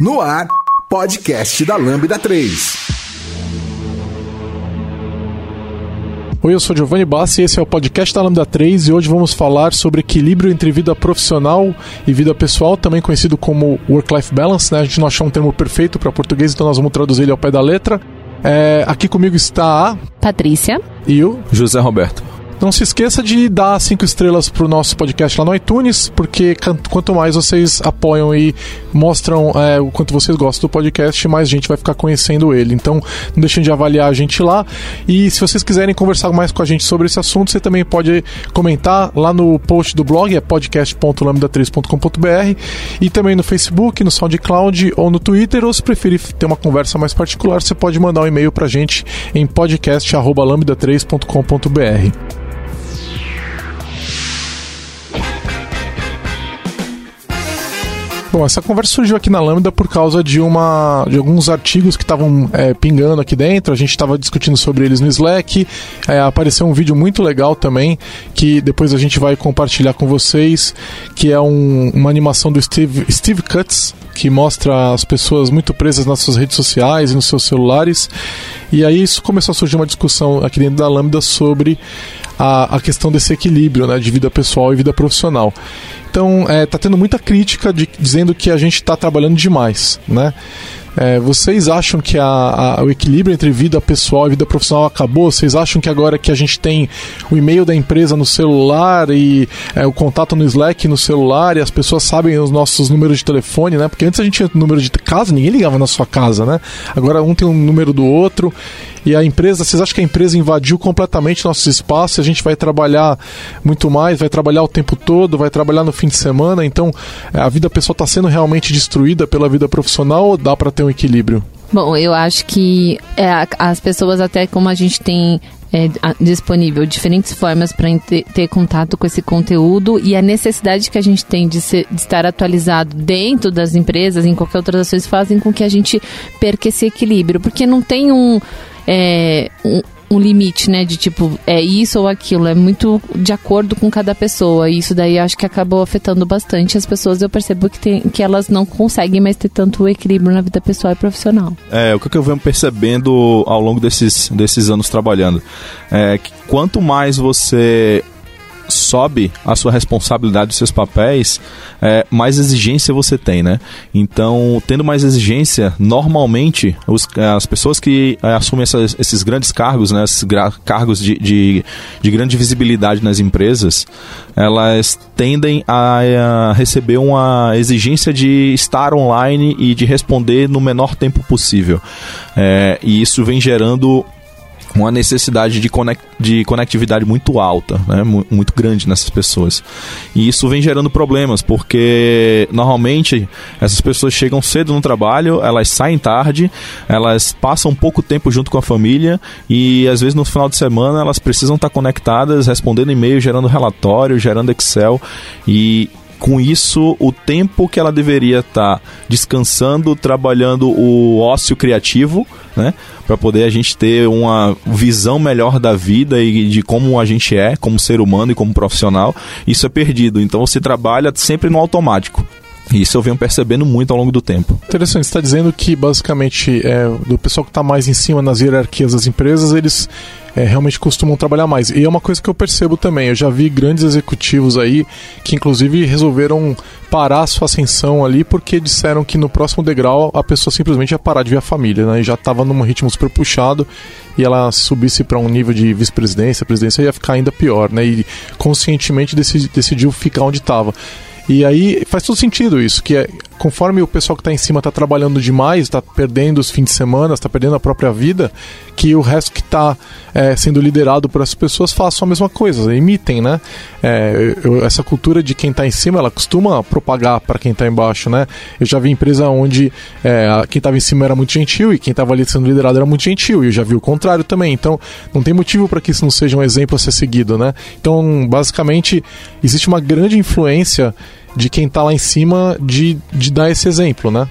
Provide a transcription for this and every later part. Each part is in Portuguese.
No ar, podcast da Lambda 3. Oi, eu sou Giovanni Bassi e esse é o podcast da Lambda 3 e hoje vamos falar sobre equilíbrio entre vida profissional e vida pessoal, também conhecido como work-life balance, né? A gente não achou um termo perfeito para português, então nós vamos traduzir ele ao pé da letra. É, aqui comigo está a Patrícia e o José Roberto. Não se esqueça de dar cinco estrelas pro nosso podcast lá no iTunes, porque quanto mais vocês apoiam e mostram é, o quanto vocês gostam do podcast, mais gente vai ficar conhecendo ele. Então, não deixem de avaliar a gente lá. E se vocês quiserem conversar mais com a gente sobre esse assunto, você também pode comentar lá no post do blog, é podcast.lambda3.com.br e também no Facebook, no SoundCloud ou no Twitter, ou se preferir ter uma conversa mais particular, você pode mandar um e-mail pra gente em podcast.lambda3.com.br. Bom, essa conversa surgiu aqui na Lambda por causa de uma de alguns artigos que estavam é, pingando aqui dentro. A gente estava discutindo sobre eles no Slack. É, apareceu um vídeo muito legal também que depois a gente vai compartilhar com vocês, que é um, uma animação do Steve, Steve Cuts que mostra as pessoas muito presas nas suas redes sociais e nos seus celulares. E aí isso começou a surgir uma discussão aqui dentro da Lambda sobre a, a questão desse equilíbrio né, de vida pessoal e vida profissional. Então, é, tá tendo muita crítica de, dizendo que a gente está trabalhando demais, né? É, vocês acham que a, a, o equilíbrio entre vida pessoal e vida profissional acabou? Vocês acham que agora que a gente tem o e-mail da empresa no celular e é, o contato no Slack no celular e as pessoas sabem os nossos números de telefone, né? Porque antes a gente tinha número de casa, ninguém ligava na sua casa, né? Agora um tem um número do outro e a empresa, vocês acham que a empresa invadiu completamente nossos espaços? A gente vai trabalhar muito mais, vai trabalhar o tempo todo, vai trabalhar no fim de semana, então a vida pessoal está sendo realmente destruída pela vida profissional ou dá para ter um equilíbrio? Bom, eu acho que é, as pessoas, até como a gente tem é, disponível diferentes formas para ter, ter, contato com esse conteúdo e a necessidade que a gente tem de, ser, de, estar atualizado dentro das empresas, em qualquer outras ações, fazem com que a gente perca esse equilíbrio, porque não tem um é, um, um, limite, né? De tipo, é isso ou aquilo. É muito de acordo com cada pessoa. E isso daí acho que acabou afetando bastante as pessoas. Eu percebo que, tem, que elas não conseguem mais ter tanto equilíbrio na vida pessoal e profissional. É, o que eu venho percebendo ao longo desses, desses anos trabalhando é que quanto mais você sobe a sua responsabilidade, os seus papéis, é, mais exigência você tem, né? Então, tendo mais exigência, normalmente os, as pessoas que é, assumem essas, esses grandes cargos, né, esses cargos de, de, de, grande visibilidade nas empresas, elas tendem a, a receber uma exigência de estar online e de responder no menor tempo possível. É, e isso vem gerando uma necessidade de, conect, de conectividade muito alta, né? muito grande nessas pessoas. E isso vem gerando problemas, porque normalmente essas pessoas chegam cedo no trabalho, elas saem tarde, elas passam pouco tempo junto com a família e às vezes no final de semana elas precisam estar conectadas, respondendo e-mail, gerando relatório, gerando Excel e com isso, o tempo que ela deveria estar tá descansando, trabalhando o ócio criativo, né? Para poder a gente ter uma visão melhor da vida e de como a gente é, como ser humano e como profissional, isso é perdido. Então você trabalha sempre no automático. Isso eu venho percebendo muito ao longo do tempo. Interessante, está dizendo que basicamente é, do pessoal que está mais em cima nas hierarquias das empresas, eles é, realmente costumam trabalhar mais. E é uma coisa que eu percebo também. Eu já vi grandes executivos aí que, inclusive, resolveram parar a sua ascensão ali porque disseram que no próximo degrau a pessoa simplesmente ia parar de ver a família, né? E já estava num ritmo super puxado e ela subisse para um nível de vice-presidência, presidência ia ficar ainda pior, né? E conscientemente decidiu ficar onde estava. E aí faz todo sentido isso, que é conforme o pessoal que está em cima está trabalhando demais, está perdendo os fins de semana, está perdendo a própria vida, que o resto que está é, sendo liderado por essas pessoas façam a mesma coisa, imitem, né? É, eu, essa cultura de quem está em cima, ela costuma propagar para quem está embaixo, né? Eu já vi empresa onde é, quem estava em cima era muito gentil e quem estava ali sendo liderado era muito gentil, e eu já vi o contrário também. Então, não tem motivo para que isso não seja um exemplo a ser seguido, né? Então, basicamente, existe uma grande influência de quem está lá em cima de, de dar esse exemplo, né?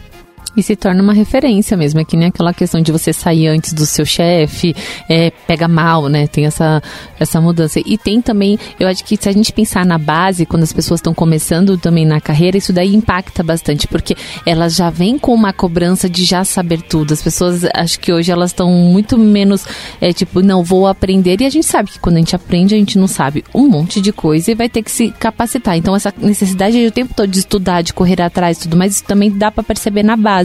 E se torna uma referência mesmo, é que nem aquela questão de você sair antes do seu chefe, é, pega mal, né? Tem essa, essa mudança. E tem também, eu acho que se a gente pensar na base, quando as pessoas estão começando também na carreira, isso daí impacta bastante, porque elas já vêm com uma cobrança de já saber tudo. As pessoas, acho que hoje elas estão muito menos, é, tipo, não, vou aprender. E a gente sabe que quando a gente aprende, a gente não sabe um monte de coisa e vai ter que se capacitar. Então, essa necessidade de o tempo todo de estudar, de correr atrás tudo mais, isso também dá para perceber na base,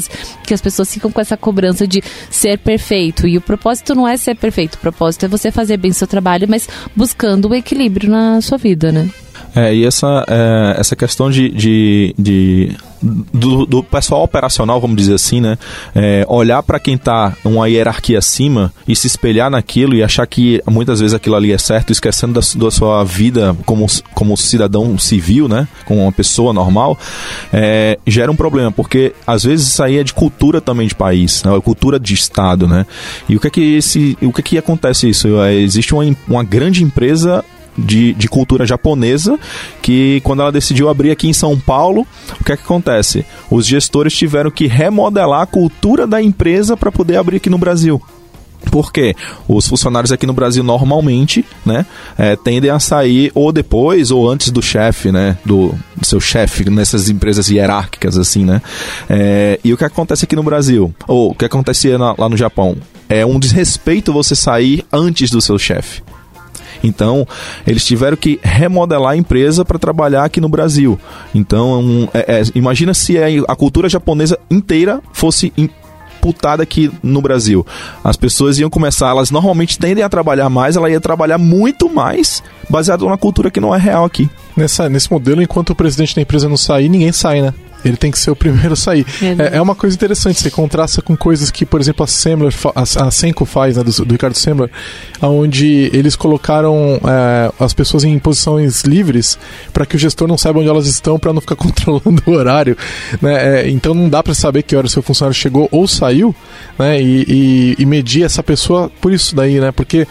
que as pessoas ficam com essa cobrança de ser perfeito. E o propósito não é ser perfeito, o propósito é você fazer bem seu trabalho, mas buscando o equilíbrio na sua vida, né? É, e essa, é, essa questão de, de, de do, do, pessoal operacional, vamos dizer assim, né? É, olhar para quem está uma hierarquia acima e se espelhar naquilo e achar que muitas vezes aquilo ali é certo, esquecendo da, da sua vida como, como cidadão civil, né? Como uma pessoa normal, é, gera um problema, porque às vezes isso aí é de cultura também de país, né? cultura de estado, né? E o que é que esse, o que é que acontece isso? É, existe uma, uma grande empresa de, de cultura japonesa, que quando ela decidiu abrir aqui em São Paulo, o que é que acontece? Os gestores tiveram que remodelar a cultura da empresa para poder abrir aqui no Brasil. Porque os funcionários aqui no Brasil normalmente, né, é, tendem a sair ou depois ou antes do chefe, né, do, do seu chefe nessas empresas hierárquicas assim, né. É, e o que acontece aqui no Brasil ou o que acontecia na, lá no Japão é um desrespeito você sair antes do seu chefe. Então, eles tiveram que remodelar a empresa para trabalhar aqui no Brasil. Então, um, é, é, imagina se a cultura japonesa inteira fosse imputada aqui no Brasil. As pessoas iam começar, elas normalmente tendem a trabalhar mais, ela ia trabalhar muito mais baseado numa cultura que não é real aqui. Nessa, nesse modelo, enquanto o presidente da empresa não sair, ninguém sai, né? Ele tem que ser o primeiro a sair. É, é, uma coisa interessante, você contrasta com coisas que, por exemplo, a Semler, a, a Senko faz, né, do, do, Ricardo Semler, onde eles colocaram é, as pessoas em posições livres para que o gestor não saiba onde elas estão para não ficar controlando o horário. Né? É, então não dá para saber que hora seu funcionário chegou ou saiu né? E, e, e medir essa pessoa por isso daí, né? Porque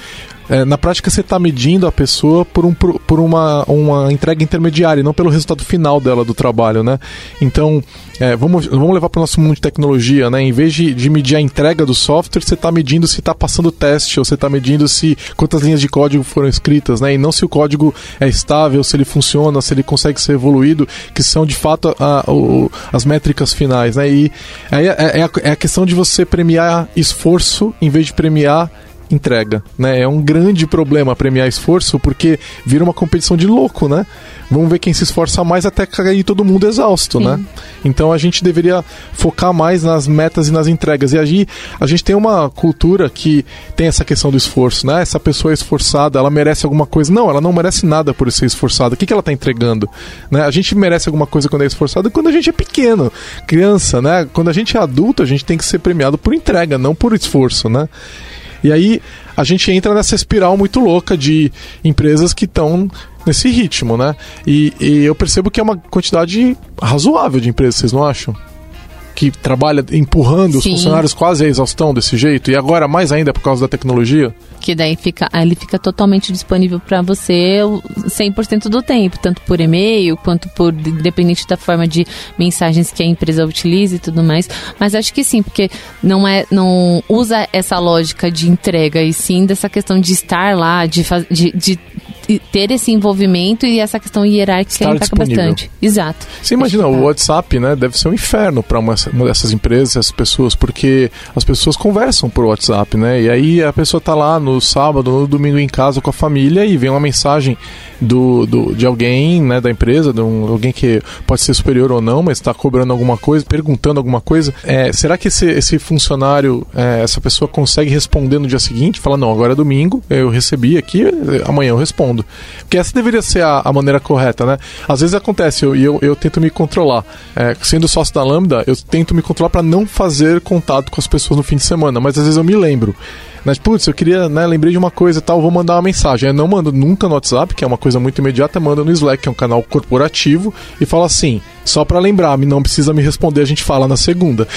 é, na prática você está medindo a pessoa por, um, por, uma, uma entrega intermediária, não pelo resultado final dela do trabalho, né? Então, é, vamos, vamos levar para o nosso mundo de tecnologia, né? Em vez de, de medir a entrega do software, você está medindo se está passando teste, ou você está medindo se quantas linhas de código foram escritas, né? E não se o código é estável, se ele funciona, se ele consegue ser evoluído, que são de fato a, a, as métricas finais, né? E aí é, é, a, é a questão de você premiar esforço em vez de premiar entrega, né? É um grande problema premiar esforço porque vira uma competição de louco, né? Vamos ver quem se esforça mais até cair todo mundo exausto, né? Sim. né? Então a gente deveria focar mais nas metas e nas entregas. E aí a gente tem uma cultura que tem essa questão do esforço, né? Essa pessoa é esforçada, ela merece alguma coisa. Não, ela não merece nada por ser esforçada. O que, que ela está entregando? Né? A gente merece alguma coisa quando é esforçado quando a gente é pequeno, criança, né? Quando a gente é adulto, a gente tem que ser premiado por entrega, não por esforço, né? E aí a gente entra nessa espiral muito louca de empresas que estão nesse ritmo, né? E, e, eu percebo que é uma quantidade razoável de empresas, vocês não acham? Que trabalha empurrando Sim. os funcionários quase à exaustão desse jeito, e agora mais ainda por causa da tecnologia? que daí fica, ele fica totalmente disponível para você 100% do tempo, tanto por e-mail quanto por dependente da forma de mensagens que a empresa utiliza e tudo mais. Mas acho que sim, porque não é não usa essa lógica de entrega e sim dessa questão de estar lá, de, de, de ter esse envolvimento e essa questão hierárquica Estar impacta disponível. bastante. Exato. Você imagina, o WhatsApp, né, deve ser um inferno para uma, uma, dessas empresas, essas pessoas, porque as pessoas conversam por WhatsApp, né? E aí a pessoa tá lá no sábado, no domingo em casa com a família e vem uma mensagem do, do de alguém, né, da empresa, de um, alguém que pode ser superior ou não, mas está cobrando alguma coisa, perguntando alguma coisa. É, será que esse, esse funcionário, é, essa pessoa consegue responder no dia seguinte? Fala, não, agora é domingo, eu recebi aqui, amanhã eu respondo. Porque essa deveria ser a, a maneira correta, né? Às vezes acontece, e eu, eu, eu, tento me controlar. É, sendo sócio da Lambda, eu tento me controlar para não fazer contato com as pessoas no fim de semana, mas às vezes eu me lembro. Né? Putz, eu queria, né, lembrei de uma coisa e tal, vou mandar uma mensagem. Eu não mando nunca no WhatsApp, que é uma coisa muito imediata, manda no Slack, que é um canal corporativo, e fala assim: só para lembrar, não precisa me responder, a gente fala na segunda.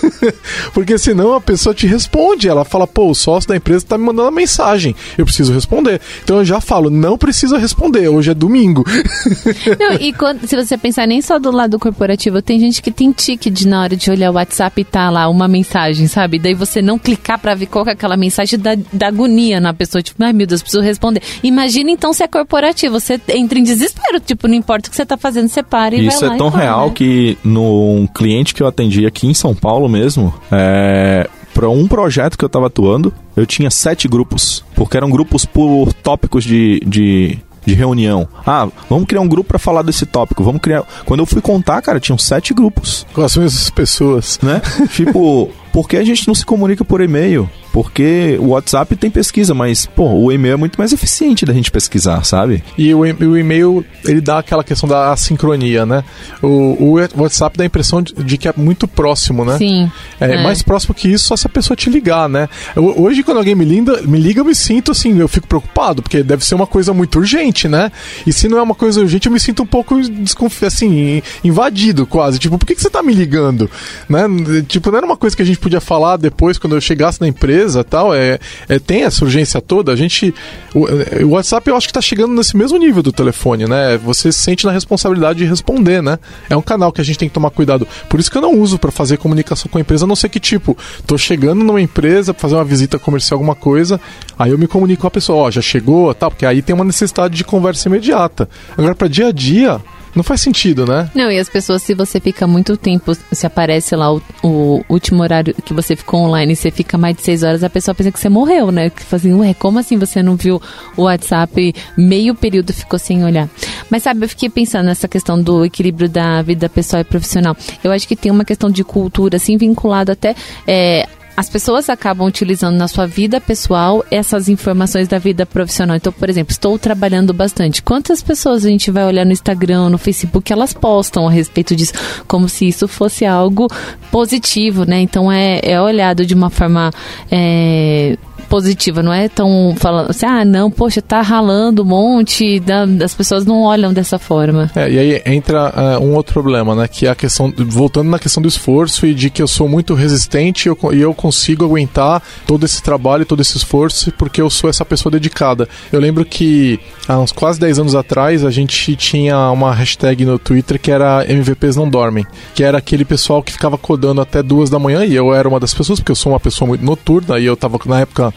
Porque senão a pessoa te responde, ela fala, pô, o sócio da empresa tá me mandando uma mensagem, eu preciso responder. Então eu já falo, não precisa responder, hoje é domingo. Não, e quando, se você pensar nem só do lado corporativo, tem gente que tem tique de na hora de olhar o WhatsApp e tá lá uma mensagem, sabe? Daí você não clicar para ver qual é aquela mensagem da, da agonia na pessoa, tipo, ai meu Deus, preciso responder. Imagina então se é corporativo, você entra em desespero, tipo, não importa o que você tá fazendo, você para e Isso vai lá é tão real né? que num cliente que eu atendi aqui em São Paulo mesmo, é, para um projeto que eu estava atuando, eu tinha sete grupos, porque eram grupos por tópicos de, de, de reunião. Ah, vamos criar um grupo para falar desse tópico. Vamos criar. Quando eu fui contar, cara, tinham sete grupos, Com as mesmas pessoas. né? tipo, por que a gente não se comunica por e-mail? Porque o WhatsApp tem pesquisa, mas, pô, o e-mail é muito mais eficiente da gente pesquisar, sabe? E o, e- o e-mail, ele dá aquela questão da assincronia, né? O, o WhatsApp dá a impressão de, de que é muito próximo, né? Sim. É, É. mais próximo que isso só se a pessoa te ligar, né? Eu- hoje, quando alguém me liga, me liga, eu me sinto assim, eu fico preocupado, porque deve ser uma coisa muito urgente, né? E se não é uma coisa urgente, eu me sinto um pouco desconfi assim, invadido quase. Tipo, por que, que você tá me ligando? Né? Tipo, não era uma coisa que a gente podia falar depois, quando eu chegasse na empresa tal. É, é, tem essa urgência toda. A gente. O, o WhatsApp eu acho que tá chegando nesse mesmo nível do telefone, né? Você se sente na responsabilidade de responder, né? É um canal que a gente tem que tomar cuidado. Por isso que eu não uso para fazer comunicação com a empresa, a não ser que, tipo, tô chegando numa empresa pra fazer uma visita comercial, alguma coisa, aí eu me comunico com a pessoa, ó, já chegou, tal, porque aí tem uma necessidade de conversa imediata. Agora, para dia a dia, não faz sentido, né? Não, e as pessoas, se você fica muito tempo, se aparece lá o, o último horário que você ficou online e você fica mais de seis horas, a pessoa pensa que você morreu, né? Que fala assim, ué, como assim você não viu o WhatsApp meio período ficou sem olhar? Mas sabe, eu fiquei pensando nessa questão do equilíbrio da vida pessoal e profissional. Eu acho que tem uma questão de cultura, assim, vinculado até. é, as pessoas acabam utilizando na sua vida pessoal essas informações da vida profissional. Então, por exemplo, estou trabalhando bastante. Quantas pessoas a gente vai olhar no Instagram, no Facebook, elas postam a respeito disso, como se isso fosse algo positivo, né? Então é, é olhado de uma forma é, positiva, não é tão falando assim, ah, não, poxa, tá ralando um monte, as pessoas não olham dessa forma. É, e aí entra é, um outro problema, né? Que é a questão, voltando na questão do esforço e de que eu sou muito resistente e eu, e eu consigo aguentar todo esse trabalho, todo esse esforço, porque eu sou essa pessoa dedicada. Eu lembro que há uns quase 10 anos atrás a gente tinha uma hashtag no Twitter que era MVPs não dormem, que era aquele pessoal que ficava codando até duas da manhã e eu era uma das pessoas, porque eu sou uma pessoa muito noturna e eu tava na época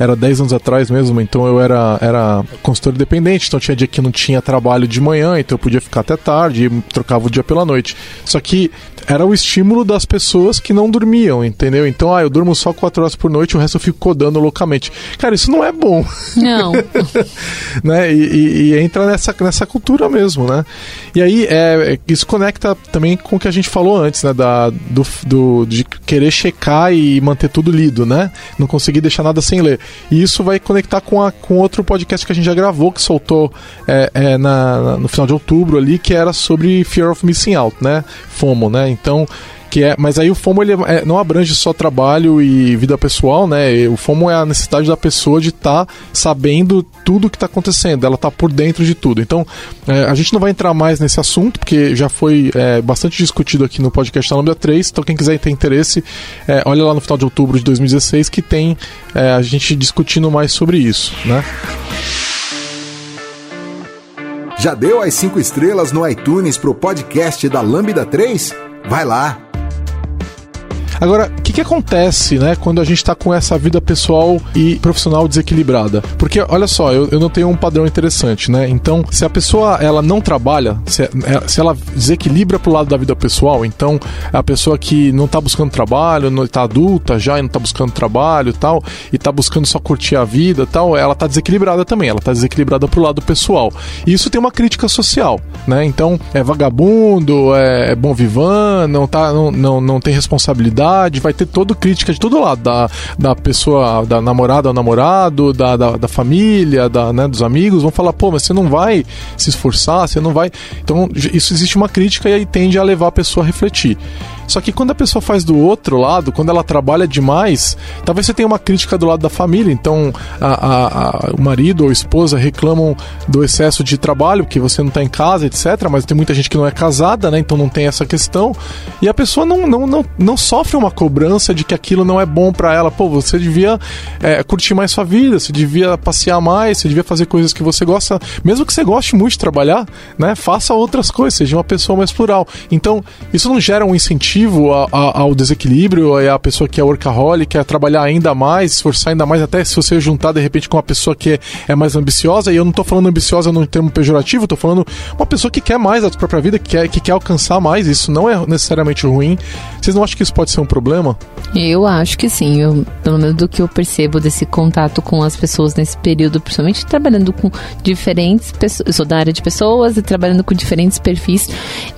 era 10 anos atrás mesmo, então eu era, era consultor independente, então tinha dia que não tinha trabalho de manhã, então eu podia ficar até tarde e trocava o dia pela noite. Só que era o estímulo das pessoas que não dormiam, entendeu? Então, ah, eu durmo só 4 horas por noite, o resto eu fico codando loucamente. Cara, isso não é bom. Não. né? E, e- e entra nessa, nessa cultura mesmo, né? E aí é, é- isso conecta também com o que a gente falou antes, né? Da, do, do- de querer checar e manter tudo lido, né? Não conseguir deixar nada sem ler. E isso vai conectar com, a, com outro podcast que a gente já gravou, que soltou é, é, na, na- no final de outubro ali, que era sobre Fear of Missing Out, né? FOMO, né? Então que é, mas aí o FOMO ele é- não abrange só trabalho e vida pessoal, né? O FOMO é a necessidade da pessoa de estar sabendo tudo que está acontecendo, ela tá por dentro de tudo. Então, é, a gente não vai entrar mais nesse assunto, porque já foi é, bastante discutido aqui no podcast da Lambda 3. Então, quem quiser ter interesse, é, olha lá no final de outubro de 2016 que tem é, a gente discutindo mais sobre isso, né? Já deu as 5 estrelas no iTunes pro podcast da Lambda 3? Vai lá! Agora, o que, que acontece, né, quando a gente está com essa vida pessoal e profissional desequilibrada? Porque, olha só, eu, eu não tenho um padrão interessante, né? Então, se a pessoa ela não trabalha, se, é- se ela desequilibra pro lado da vida pessoal, então a pessoa que não tá buscando trabalho, não tá adulta já e não tá buscando trabalho tal, e tá buscando só curtir a vida tal, ela tá desequilibrada também, ela tá desequilibrada pro lado pessoal. E isso tem uma crítica social, né? Então, é vagabundo, é, é bom vivan, não, tá, não, não, não tem responsabilidade, vai ter toda crítica de todo lado, da, da pessoa, da namorada ao namorado, da, da, da família, da, né, dos amigos, vão falar, pô, mas você não vai se esforçar, você não vai. Então, isso existe uma crítica e aí tende a levar a pessoa a refletir. Só que quando a pessoa faz do outro lado, quando ela trabalha demais, talvez você tenha uma crítica do lado da família. Então, a, a, a, o marido ou a esposa reclamam do excesso de trabalho, que você não está em casa, etc. Mas tem muita gente que não é casada, né? Então não tem essa questão. E a pessoa não, não, não, não sofre uma cobrança de que aquilo não é bom para ela. Pô, você devia é, curtir mais sua vida, você devia passear mais, você devia fazer coisas que você gosta. Mesmo que você goste muito de trabalhar, né? Faça outras coisas, seja uma pessoa mais plural. Então, isso não gera um incentivo a, a, ao desequilíbrio, a pessoa que é workaholic, quer trabalhar ainda mais, esforçar ainda mais, até se você juntar de repente com uma pessoa que é, é mais ambiciosa, e eu não tô falando ambiciosa num termo pejorativo, tô falando uma pessoa que quer mais da sua própria vida, que quer, que quer alcançar mais, isso não é necessariamente ruim. Vocês não acham que isso pode ser um problema? Eu acho que sim, eu, pelo menos do que eu percebo desse contato com as pessoas nesse período, principalmente trabalhando com diferentes pessoas, eu sou da área de pessoas e trabalhando com diferentes perfis,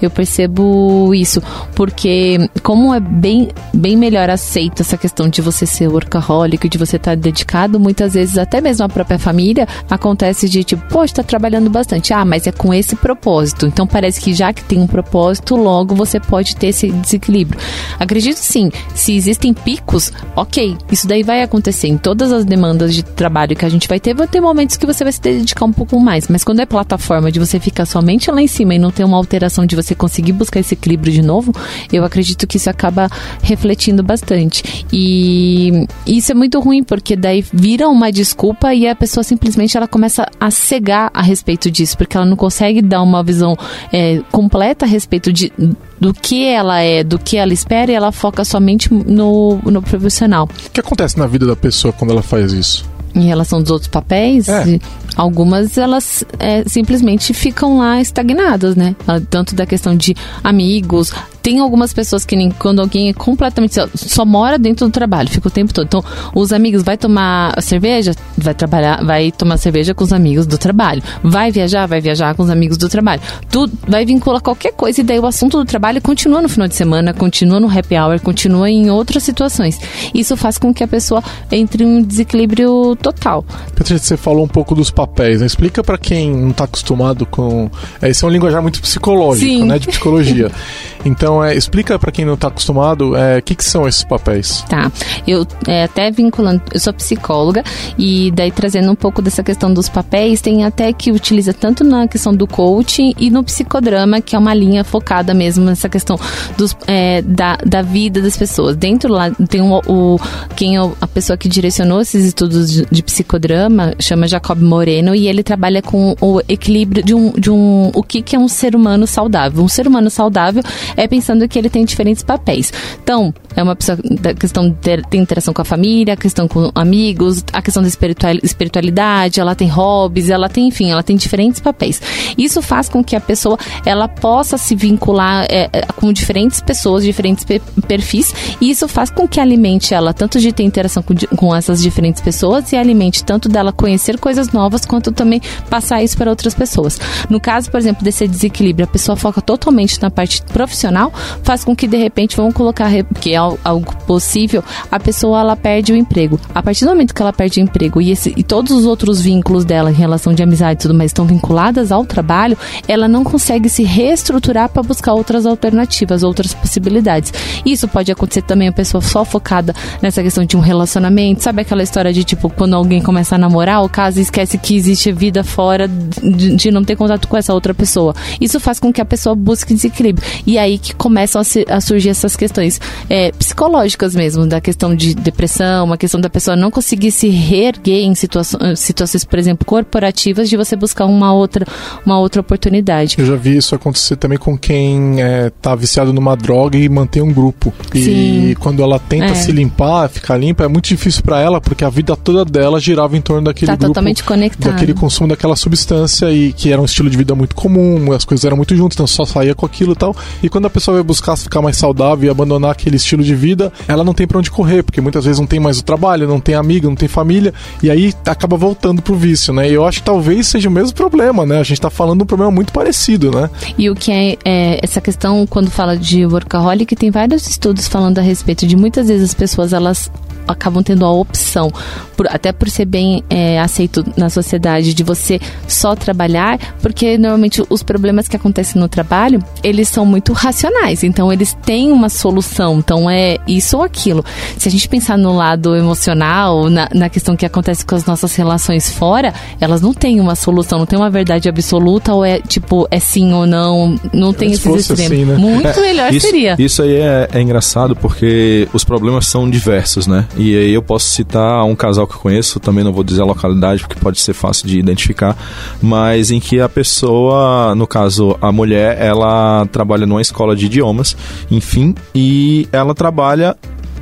eu percebo isso, porque como é bem, bem melhor aceito essa questão de você ser workaholic, de você estar tá dedicado, muitas vezes até mesmo a própria família, acontece de tipo, poxa, tá trabalhando bastante, ah, mas é com esse propósito, então parece que já que tem um propósito, logo você pode ter esse desequilíbrio. Acredito sim, se existem picos, ok, isso daí vai acontecer em todas as demandas de trabalho que a gente vai ter, vai ter momentos que você vai se dedicar um pouco mais, mas quando é plataforma de você ficar somente lá em cima e não ter uma alteração de você conseguir buscar esse equilíbrio de novo, eu acredito que isso acaba refletindo bastante. E isso é muito ruim porque daí vira uma desculpa e a pessoa simplesmente ela começa a cegar a respeito disso, porque ela não consegue dar uma visão é, completa a respeito de do que ela é, do que ela espera e ela foca somente no, no profissional. O que acontece na vida da pessoa quando ela faz isso? Em relação dos outros papéis, É. algumas elas é, simplesmente ficam lá estagnadas, né? Tanto da questão de amigos. Tem algumas pessoas que nem quando alguém é completamente só, só mora dentro do trabalho, fica o tempo todo. Então, os amigos vai tomar cerveja, vai trabalhar, vai tomar cerveja com os amigos do trabalho. Vai viajar, vai viajar com os amigos do trabalho. Tudo vai vincular qualquer coisa e daí o assunto do trabalho continua no final de semana, continua no happy hour, continua em outras situações. Isso faz com que a pessoa entre em um desequilíbrio total. Patrícia, você falou um pouco dos papéis, né? Explica pra quem não está acostumado com. É, esse é um linguajar muito psicológico, Sim. né? De psicologia. Então, é, explica pra quem não está acostumado é, o que, que são esses papéis. Tá. Eu é, até vinculando, eu sou psicóloga e daí trazendo um pouco dessa questão dos papéis, tem até que utiliza tanto na questão do coaching e no psicodrama, que é uma linha focada mesmo nessa questão dos, é, da, da vida das pessoas. Dentro lá tem o, quem é a pessoa que direcionou esses estudos de, de psicodrama, chama Jacob Moreno, e ele trabalha com o equilíbrio de um, de um o que, que é um ser humano saudável. Um ser humano saudável é pensando que ele tem diferentes papéis. Então, é uma pessoa da questão de ter, ter interação com a família, a questão com amigos, a questão da espiritual, espiritualidade, ela tem hobbies, ela tem, enfim, ela tem diferentes papéis. Isso faz com que a pessoa ela possa se vincular é, é, com diferentes pessoas, diferentes pe- perfis, e isso faz com que alimente ela tanto de ter interação com, com essas diferentes pessoas e alimente tanto dela conhecer coisas novas quanto também passar isso para outras pessoas. No caso, por exemplo, desse desequilíbrio, a pessoa foca totalmente na parte profissional, faz com que de repente vamos colocar, que é algo possível, a pessoa ela perde o emprego. A partir do momento que ela perde o emprego e, esse- e todos os outros vínculos dela em relação de amizade e tudo mais estão vinculadas ao trabalho, ela não consegue se reestruturar para buscar outras alternativas, outras possibilidades. Isso pode acontecer também a pessoa só focada nessa questão de um relacionamento, sabe aquela história de tipo quando alguém começa a namorar, o caso esquece que existe vida fora de, de não ter contato com essa outra pessoa. Isso faz com que a pessoa busque desequilíbrio. E aí que começam a, se- a surgir essas questões é, psicológicas mesmo, da questão de depressão, uma questão da pessoa não conseguir se reerguer em situações, situações, por exemplo, corporativas, de você buscar uma outra, uma outra oportunidade. Eu já vi isso acontecer também com quem é, tá viciado numa droga e mantém um grupo. E Sim. quando ela tenta É. se limpar, ficar limpa, é muito difícil pra ela, porque a vida toda dela girava em torno daquele Tá grupo. totalmente conectado. Daquele consumo daquela substância e que era um estilo de vida muito comum, as coisas eram muito juntas, então só saía com aquilo e tal. E quando a pessoa vai buscar ficar mais saudável e abandonar aquele estilo de vida, ela não tem pra onde correr, porque muitas vezes não tem mais o trabalho, não tem amigo, não tem família, e aí acaba voltando pro vício, né? E eu acho que talvez seja o mesmo problema, né? A gente tá falando de um problema muito parecido, né? E o que é, é, essa questão, quando fala de workaholic, tem vários estudos falando a respeito de muitas vezes as pessoas elas acabam tendo a opção, por- até por ser bem é, aceito na sociedade, de você só trabalhar, porque normalmente os problemas que acontecem no trabalho, eles são muito racionais. então eles têm uma solução, então é isso ou aquilo. Se a gente pensar no lado emocional, na, na questão que acontece com as nossas relações fora, elas não têm uma solução, não tem uma verdade absoluta ou é tipo, é sim ou não, não tem esses extremos. Assim, né? Muito melhor isso, seria. Isso aí é, é engraçado porque os problemas são diversos, né? E aí eu posso citar um casal que eu conheço, também não vou dizer a localidade porque pode ser fácil de identificar, mas em que a pessoa, no caso a mulher, ela trabalha numa escola de idiomas, enfim, e ela trabalha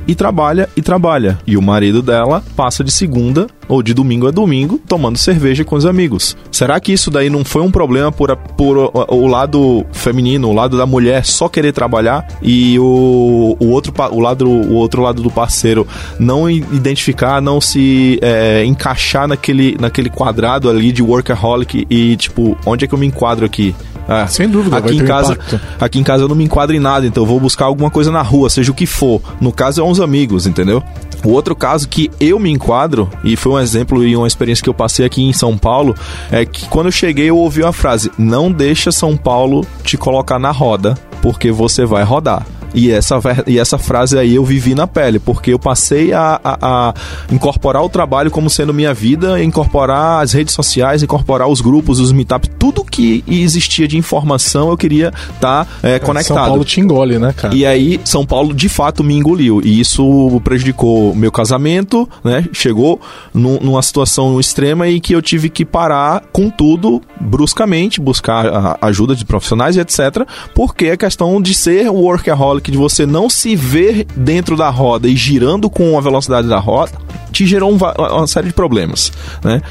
e trabalha e trabalha. E o marido dela passa de segunda ou de domingo a domingo tomando cerveja com os amigos. Será que isso daí não foi um problema por, por o lado feminino, o lado da mulher só querer trabalhar e o, o, outro, o, lado, o outro lado do parceiro não identificar, não se é, encaixar naquele, naquele quadrado ali de workaholic e tipo, onde é que eu me enquadro aqui? É. Sem dúvida, aqui em casa, impacto. aqui em casa eu não me enquadro em nada, então eu vou buscar alguma coisa na rua, seja o que for. No caso é uns amigos, entendeu? O outro caso que eu me enquadro, e foi um exemplo e uma experiência que eu passei aqui em São Paulo, é que quando eu cheguei eu ouvi uma frase: "Não deixa São Paulo te colocar na roda, porque você vai rodar". E essa, e essa frase aí eu vivi na pele, porque eu passei a, a, a, incorporar o trabalho como sendo minha vida, incorporar as redes sociais, incorporar os grupos, os meetups, tudo que existia de informação eu queria estar tá, é, conectado. São Paulo te engole, né, cara? E aí, São Paulo de fato me engoliu. E isso prejudicou meu casamento, né? Chegou numa situação extrema em que eu tive que parar com tudo bruscamente, buscar ajuda de profissionais e etc. Porque a questão de ser workaholic que de você não se ver dentro da roda e girando com a velocidade da roda, te gerou um, uma série de problemas, né?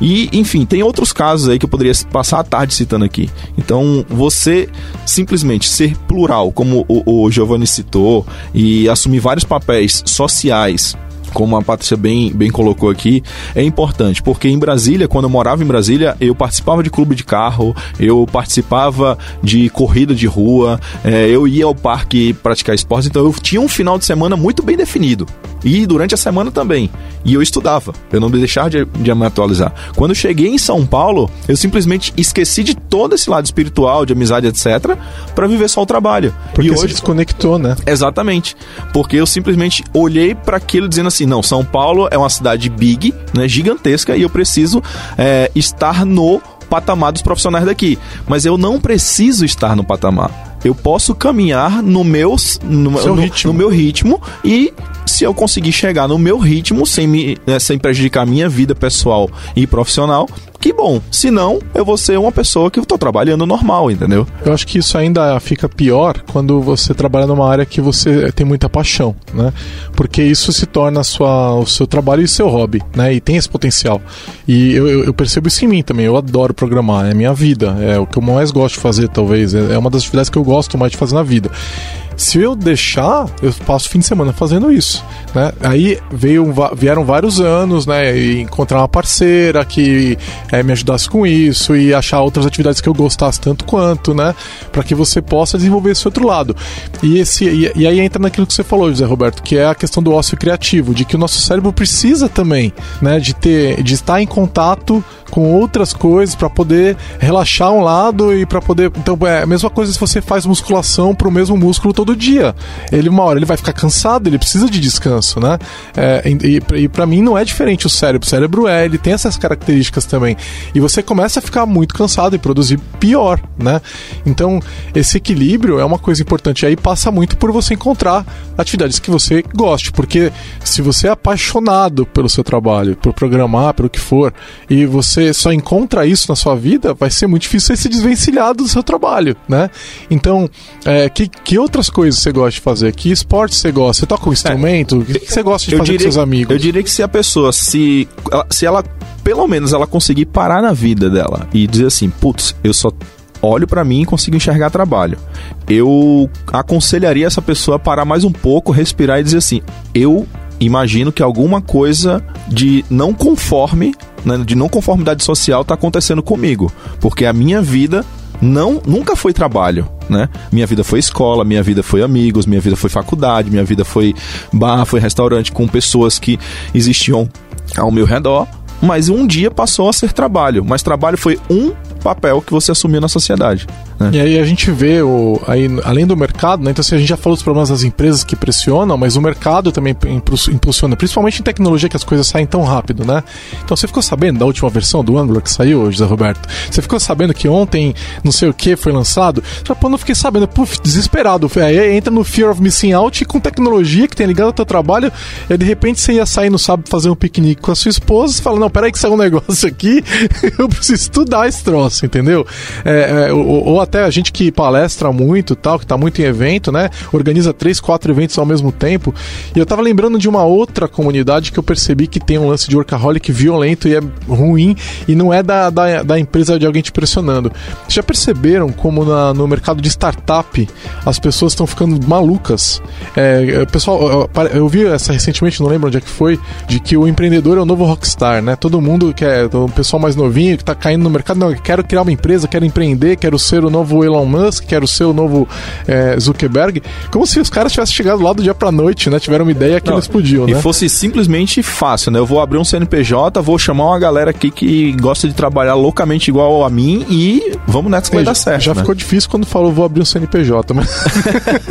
E, enfim, tem outros casos aí que eu poderia passar a tarde citando aqui. Então, você simplesmente ser plural, como o, o Giovanni citou, e assumir vários papéis sociais como a Patrícia bem, bem colocou aqui, é importante, porque em Brasília, quando eu morava em Brasília, eu participava de clube de carro, eu participava de corrida de rua, é, eu ia ao parque praticar esportes, então eu tinha um final de semana muito bem definido. E durante a semana também. E eu estudava, eu não deixava de, de me atualizar. Quando eu cheguei em São Paulo, eu simplesmente esqueci de todo esse lado espiritual, de amizade, etc., para viver só o trabalho. Porque e hoje desconectou, né? Exatamente. Porque eu simplesmente olhei para aquilo dizendo assim: não, São Paulo é uma cidade big, né, gigantesca, e eu preciso é, estar no patamar dos profissionais daqui. Mas eu não preciso estar no patamar. Eu posso caminhar no meu, no, no, no meu ritmo e se eu conseguir chegar no meu ritmo sem, me, né, sem prejudicar a minha vida pessoal e profissional, que bom. Se não, eu vou ser uma pessoa que estou trabalhando normal, entendeu? Eu acho que isso ainda fica pior quando você trabalha numa área que você tem muita paixão, né? Porque isso se torna sua, o seu trabalho e seu hobby, né? E tem esse potencial. E eu, eu, eu percebo isso em mim também. Eu adoro programar, é minha vida, é o que eu mais gosto de fazer, talvez. É, é uma das atividades que eu gosto mais de fazer na vida. Se eu deixar, eu passo o fim de semana fazendo isso, né? Aí veio, vieram vários anos, né? E encontrar uma parceira que é, me ajudasse com isso e achar outras atividades que eu gostasse tanto quanto, né? Para que você possa desenvolver esse outro lado. E, esse, e, e, aí entra naquilo que você falou, José Roberto, que é a questão do ócio criativo, de que o nosso cérebro precisa também, né? De ter, de estar em contato com outras coisas para poder relaxar um lado e para poder. Então é a mesma coisa se você faz musculação para o mesmo músculo todo dia. Ele uma hora ele vai ficar cansado, ele precisa de descanso, né? É, e e para mim não é diferente o cérebro. O cérebro é, ele tem essas características também. E você começa a ficar muito cansado e produzir pior, né? Então esse equilíbrio é uma coisa importante. E aí passa muito por você encontrar atividades que você goste, porque se você é apaixonado pelo seu trabalho, por programar, pelo que for, e você você só encontra isso na sua vida, vai ser muito difícil você se desvencilhar do seu trabalho, né? Então, é, que, que outras coisas você gosta de fazer? Que esporte você gosta? Você toca um instrumento? É, o que, você gosta de fazer diria, com seus amigos? Eu diria que se a pessoa, se ela, se ela, pelo menos, ela conseguir parar na vida dela e dizer assim, putz, eu só olho para mim e consigo enxergar trabalho. Eu aconselharia essa pessoa a parar mais um pouco, respirar e dizer assim: eu imagino que alguma coisa de não conforme, né, de não conformidade social está acontecendo comigo, porque a minha vida não nunca foi trabalho, né? Minha vida foi escola, minha vida foi amigos, minha vida foi faculdade, minha vida foi bar, foi restaurante com pessoas que existiam ao meu redor, mas um dia passou a ser trabalho, mas trabalho foi um papel que você assumiu na sociedade. Né? E aí a gente vê, o, aí, além do mercado, né? então assim, a gente já falou dos problemas das empresas que pressionam, mas o mercado também impulsiona, principalmente em tecnologia que as coisas saem tão rápido, né? Então você ficou sabendo da última versão do Angular que saiu, José Roberto? Você ficou sabendo que ontem não sei o que foi lançado? Já pô, não fiquei sabendo, puf, desesperado. Aí entra no Fear of Missing Out com tecnologia que tem ligado ao teu trabalho, e de repente você ia sair no sábado fazer um piquenique com a sua esposa e fala, não, peraí que saiu um negócio aqui, eu preciso estudar esse troço, entendeu? É, é, ou, ou, até a gente que palestra muito tal, que tá muito em evento, né? Organiza três, quatro eventos ao mesmo tempo. E eu tava lembrando de uma outra comunidade que eu percebi que tem um lance de workaholic violento e é ruim, e não é da, da, da empresa de alguém te pressionando. Já perceberam como na, no mercado de startup as pessoas estão ficando malucas? É, pessoal, eu, eu vi essa recentemente, não lembro onde é que foi, de que o empreendedor é o novo rockstar, né? Todo mundo que é o pessoal mais novinho que tá caindo no mercado, não, quero criar uma empresa, quero empreender, quero ser o novo Elon Musk, quero ser o novo é, Zuckerberg. Como se os caras tivessem chegado lá do dia pra noite, né? Tiveram uma ideia que não, eles podiam, e né? E fosse simplesmente fácil, né? Eu vou abrir um CNPJ, vou chamar uma galera aqui que gosta de trabalhar loucamente igual a mim e vamos nessa que vai dar certo. Já né? ficou difícil quando falou vou abrir um CNPJ, mas,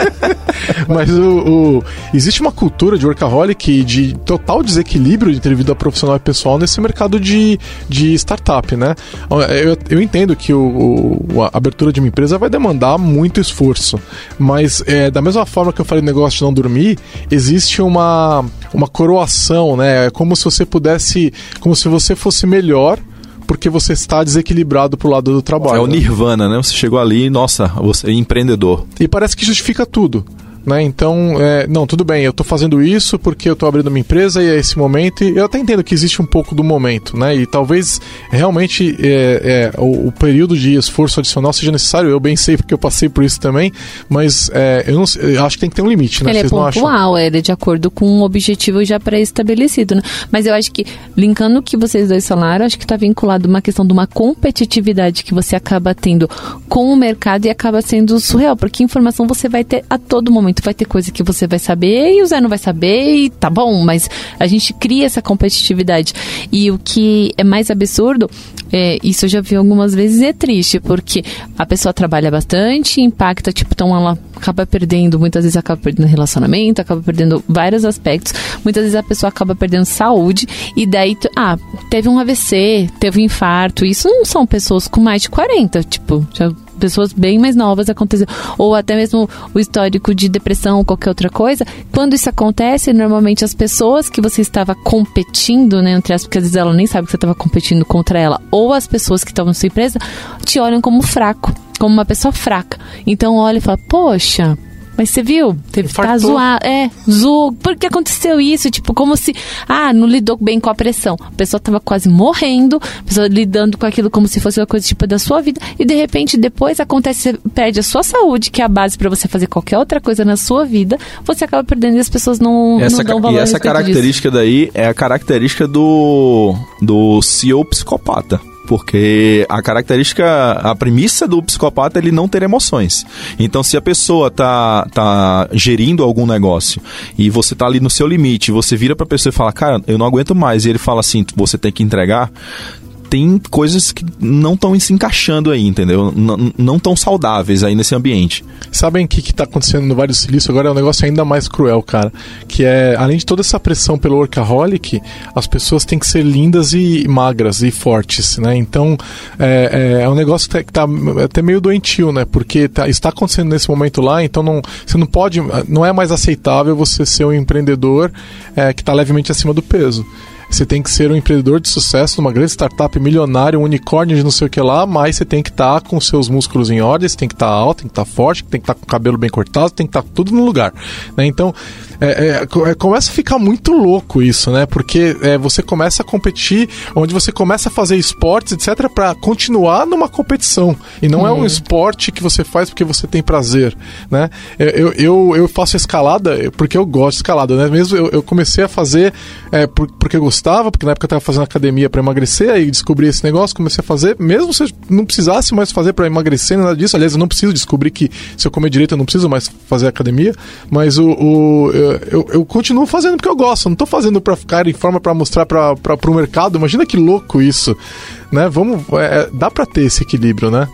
mas o, o, existe uma cultura de workaholic de total desequilíbrio entre vida profissional e pessoal nesse mercado de, de startup, né? Eu, eu entendo que o, o, a abertura de uma empresa vai demandar muito esforço, mas é, da mesma forma que eu falei negócio de não dormir, existe uma, uma coroação, né? É como se você pudesse, como se você fosse melhor porque você está desequilibrado pro lado do trabalho. É o nirvana, né? Você chegou ali, nossa, você é empreendedor. E parece que justifica tudo. Né? Então, é, não, tudo bem, eu estou fazendo isso porque eu estou abrindo uma empresa e é esse momento. E eu até entendo que existe um pouco do momento, né? E talvez realmente é, é, o, o, período de esforço adicional seja necessário. Eu bem sei porque eu passei por isso também, mas é, eu, não, eu, acho que tem que ter um limite, né? Ele é Vocês é pontual, ele é de acordo com um objetivo já pré-estabelecido, né? Mas eu acho que, linkando o que vocês dois falaram, acho que está vinculado uma questão de uma competitividade que você acaba tendo com o mercado e acaba sendo surreal, porque informação você vai ter a todo momento muito. Vai ter coisa que você vai saber e o Zé não vai saber e tá bom, mas a gente cria essa competitividade. E o que é mais absurdo, é, isso eu já vi algumas vezes e é triste, porque a pessoa trabalha bastante, impacta, tipo, então ela acaba perdendo, muitas vezes acaba perdendo relacionamento, acaba perdendo vários aspectos. Muitas vezes a pessoa acaba perdendo saúde e daí, ah, teve um AVC, teve um infarto. Isso não são pessoas com mais de 40, tipo, já pessoas bem mais novas aconteceu, ou até mesmo o histórico de depressão ou qualquer outra coisa, quando isso acontece, normalmente as pessoas que você estava competindo, né, entre as, porque às vezes ela nem sabe que você estava competindo contra ela, ou as pessoas que estavam na sua empresa, te olham como fraco, como uma pessoa fraca. Então olha e fala, poxa, mas você viu? Teve que tá zoado. É, zoou. Por que aconteceu isso? Tipo, como se. Ah, não lidou bem com a pressão. A pessoa tava quase morrendo, a pessoa lidando com aquilo como se fosse uma coisa tipo da sua vida. E de repente, depois acontece, você perde a sua saúde, que é a base para você fazer qualquer outra coisa na sua vida. Você acaba perdendo e as pessoas não, essa, não dão valor. E essa característica disso. daí é a característica do, do CEO psicopata porque a característica, a premissa do psicopata é ele não ter emoções. Então, se a pessoa tá, tá gerindo algum negócio e você tá ali no seu limite, você vira pra pessoa e fala, cara, eu não aguento mais, e ele fala assim, você tem que entregar, tem coisas que não estão se encaixando aí, entendeu? N não tão saudáveis aí nesse ambiente. Sabem o que está acontecendo no Vale do Silício agora? É um negócio ainda mais cruel, cara. Que é, além de toda essa pressão pelo workaholic, as pessoas têm que ser lindas e magras e fortes, né? Então, é, é, é um negócio que está até meio doentio, né? Porque tá, está acontecendo nesse momento lá, então não, você não pode, não é mais aceitável você ser um empreendedor é, que está levemente acima do peso. Você tem que ser um empreendedor de sucesso numa grande startup milionária, um unicórnio de não sei o que lá, mas você tem que estar tá com seus músculos em ordem, você tem que estar tá alto, tem que estar tá forte, tem que estar tá com o cabelo bem cortado, tem que estar tá tudo no lugar. Né? Então, é, é, é, começa a ficar muito louco isso, né? Porque é, você começa a competir, onde você começa a fazer esportes, etc., para continuar numa competição. E não é um uhum. esporte que você faz porque você tem prazer, né? Eu, eu, eu faço escalada porque eu gosto de escalada, né? Mesmo eu, eu comecei a fazer é, porque eu gostava, porque na época eu estava fazendo academia para emagrecer, aí descobri esse negócio, comecei a fazer, mesmo se eu não precisasse mais fazer para emagrecer, nada disso. Aliás, eu não preciso descobrir que se eu comer direito eu não preciso mais fazer academia, mas o, o eu, eu continuo fazendo porque eu gosto, não tô fazendo para ficar em forma para mostrar para o mercado. Imagina que louco isso, né? Vamos, é, dá para ter esse equilíbrio, né?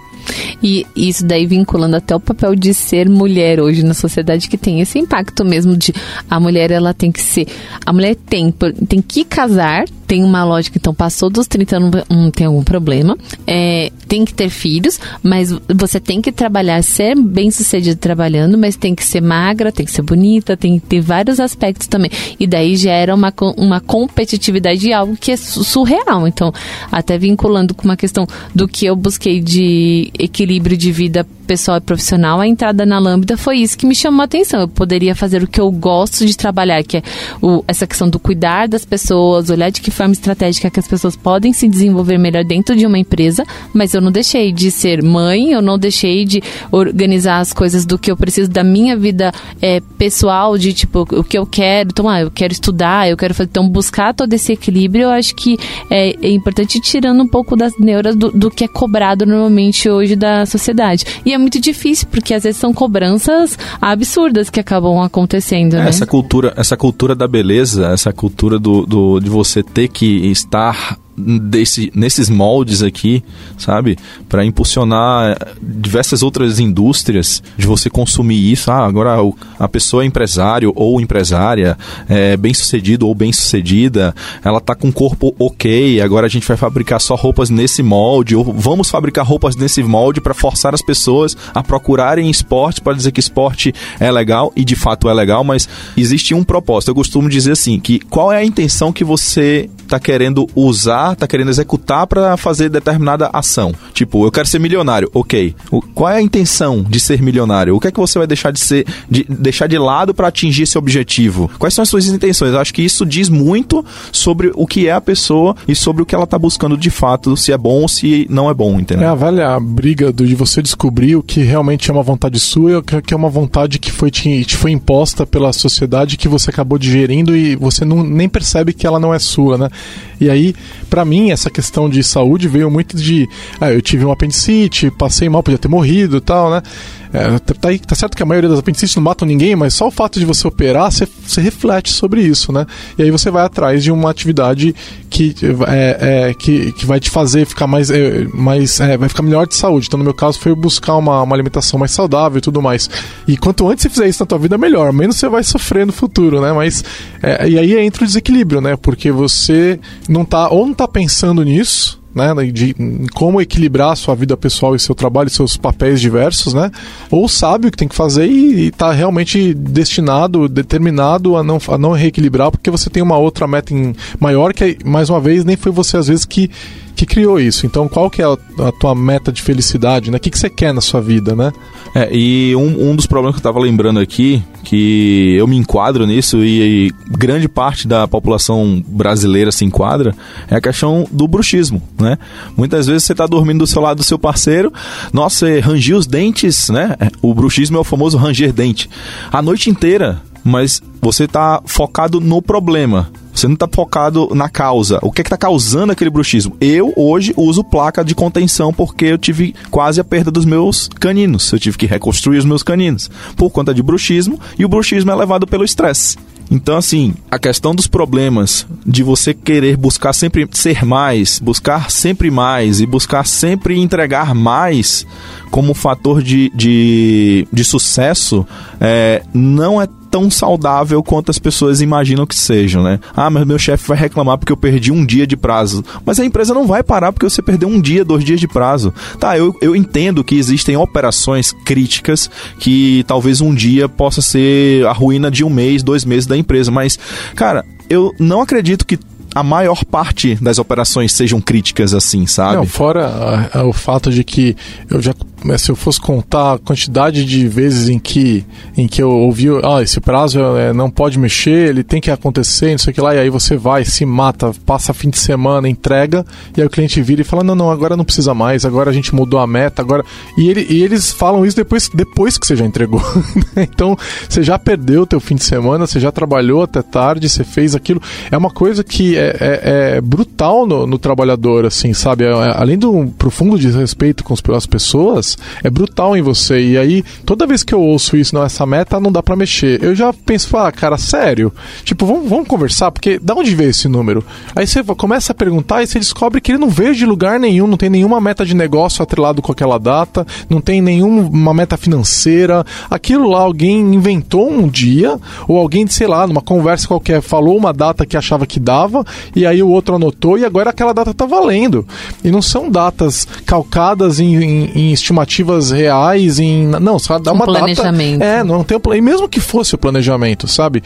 E isso daí vinculando até o papel de ser mulher hoje na sociedade que tem esse impacto mesmo de a mulher ela tem que ser, a mulher tem tem que casar, tem uma lógica, então passou dos 30 não um, tem algum problema, é, tem que ter filhos, mas você tem que trabalhar, ser bem sucedido trabalhando, mas tem que ser magra, tem que ser bonita, tem que ter vários aspectos também. E daí gera uma, uma competitividade de algo que é surreal. Então, até vinculando com uma questão do que eu busquei de equilíbrio de vida pessoal e profissional, a entrada na Lambda foi isso que me chamou a atenção. Eu poderia fazer o que eu gosto de trabalhar, que é o, essa questão do cuidar das pessoas, olhar de que forma estratégica que as pessoas podem se desenvolver melhor dentro de uma empresa, mas eu não deixei de ser mãe, eu não deixei de organizar as coisas do que eu preciso da minha vida é, pessoal, de tipo, o que eu quero, então, ah, eu quero estudar, eu quero fazer, então buscar todo esse equilíbrio, eu acho que é, é importante tirando um pouco das neuras do, do que é cobrado normalmente hoje da sociedade. E é muito difícil, porque às vezes são cobranças absurdas que acabam acontecendo. Né? Essa cultura, essa cultura da beleza, essa cultura do, do, de você ter que estar desse, nesses moldes aqui, sabe? Para impulsionar diversas outras indústrias de você consumir isso. Ah, agora a pessoa é empresário ou empresária, é bem sucedido ou bem sucedida, ela tá com o corpo ok, agora a gente vai fabricar só roupas nesse molde, ou vamos fabricar roupas nesse molde para forçar as pessoas a procurarem esporte para dizer que esporte é legal e de fato é legal, mas existe um propósito. Eu costumo dizer assim, que qual é a intenção que você está querendo usar está querendo executar para fazer determinada ação. Tipo, eu quero ser milionário, ok. O, qual é a intenção de ser milionário? O que é que você vai deixar de ser, de, deixar de lado para atingir esse objetivo? Quais são as suas intenções? Acho que isso diz muito sobre o que é a pessoa e sobre o que ela está buscando de fato, se é bom ou se não é bom, entendeu? É a velha briga de você descobrir o que realmente é uma vontade sua e o que é uma vontade que foi te, te foi imposta pela sociedade que você acabou digerindo e você não, nem percebe que ela não é sua, né? E aí, para mim, essa questão de saúde veio muito de. Ah, eu tive um apendicite, passei mal, podia ter morrido e tal, né? É, tá, tá, tá, certo que a maioria das apendicites não matam ninguém, mas só o fato de você operar, você, reflete sobre isso, né? E aí você vai atrás de uma atividade que, é, é, que, que vai te fazer ficar mais. É, mais é, vai ficar melhor de saúde. Então, no meu caso, foi buscar uma, uma alimentação mais saudável e tudo mais. E quanto antes você fizer isso na tua vida, melhor. Menos você vai sofrer no futuro, né? Mas. É, e aí entra o desequilíbrio, né? Porque você não tá. Ou não tá pensando nisso né, de como equilibrar sua vida pessoal e seu trabalho seus papéis diversos, né? Ou sabe o que tem que fazer e está realmente destinado, determinado a não, a não reequilibrar porque você tem uma outra meta em, maior que, mais uma vez, nem foi você às vezes que que criou isso. Então, qual que é a, tua meta de felicidade, né? O que, que você quer na sua vida, né? É, e um, um dos problemas que eu estava lembrando aqui, que eu me enquadro nisso e, e, grande parte da população brasileira se enquadra, é a questão do bruxismo, né? Muitas vezes você está dormindo do seu lado do seu parceiro, nossa, ranger os dentes, né? O bruxismo é o famoso ranger dente. A noite inteira, mas você está focado no problema. Você não está focado na causa. O que é está causando aquele bruxismo? Eu, hoje, uso placa de contenção porque eu tive quase a perda dos meus caninos. Eu tive que reconstruir os meus caninos por conta de bruxismo e o bruxismo é levado pelo estresse. Então, assim, a questão dos problemas de você querer buscar sempre ser mais, buscar sempre mais e buscar sempre entregar mais como fator de, de, de sucesso é, não é tão saudável quanto as pessoas imaginam que sejam, né? Ah, mas meu chefe vai reclamar porque eu perdi um dia de prazo. Mas a empresa não vai parar porque você perdeu um dia, dois dias de prazo. Tá, eu, eu entendo que existem operações críticas que talvez um dia possa ser a ruína de um mês, dois meses da empresa, mas, cara, eu não acredito que a maior parte das operações sejam críticas assim, sabe? Não, fora a, a, o fato de que eu já se eu fosse contar a quantidade de vezes em que em que eu ouvi, ah, esse prazo é, não pode mexer, ele tem que acontecer, não sei o que lá, e aí você vai, se mata, passa fim de semana, entrega, e aí o cliente vira e fala: "Não, não, agora não precisa mais, agora a gente mudou a meta, agora". E, ele, e eles falam isso depois depois que você já entregou. então, você já perdeu o teu fim de semana, você já trabalhou até tarde, você fez aquilo. É uma coisa que é, é, é brutal no, no, trabalhador, assim, sabe? É, além do profundo desrespeito com as pessoas, é brutal em você. E aí, toda vez que eu ouço isso, não, essa meta não dá para mexer, eu já penso, ah, cara, sério? Tipo, vamos, vamos conversar, porque da onde veio esse número? Aí você começa a perguntar e você descobre que ele não veio de lugar nenhum, não tem nenhuma meta de negócio atrelado com aquela data, não tem nenhuma meta financeira. Aquilo lá alguém inventou um dia, ou alguém, sei lá, numa conversa qualquer, falou uma data que achava que dava, e aí o outro anotou, e agora aquela data tá valendo. E não são datas calcadas em, em, em estimativas reais, em. Não, só dá uma um planejamento. data. É, não tem um, E mesmo que fosse o planejamento, sabe?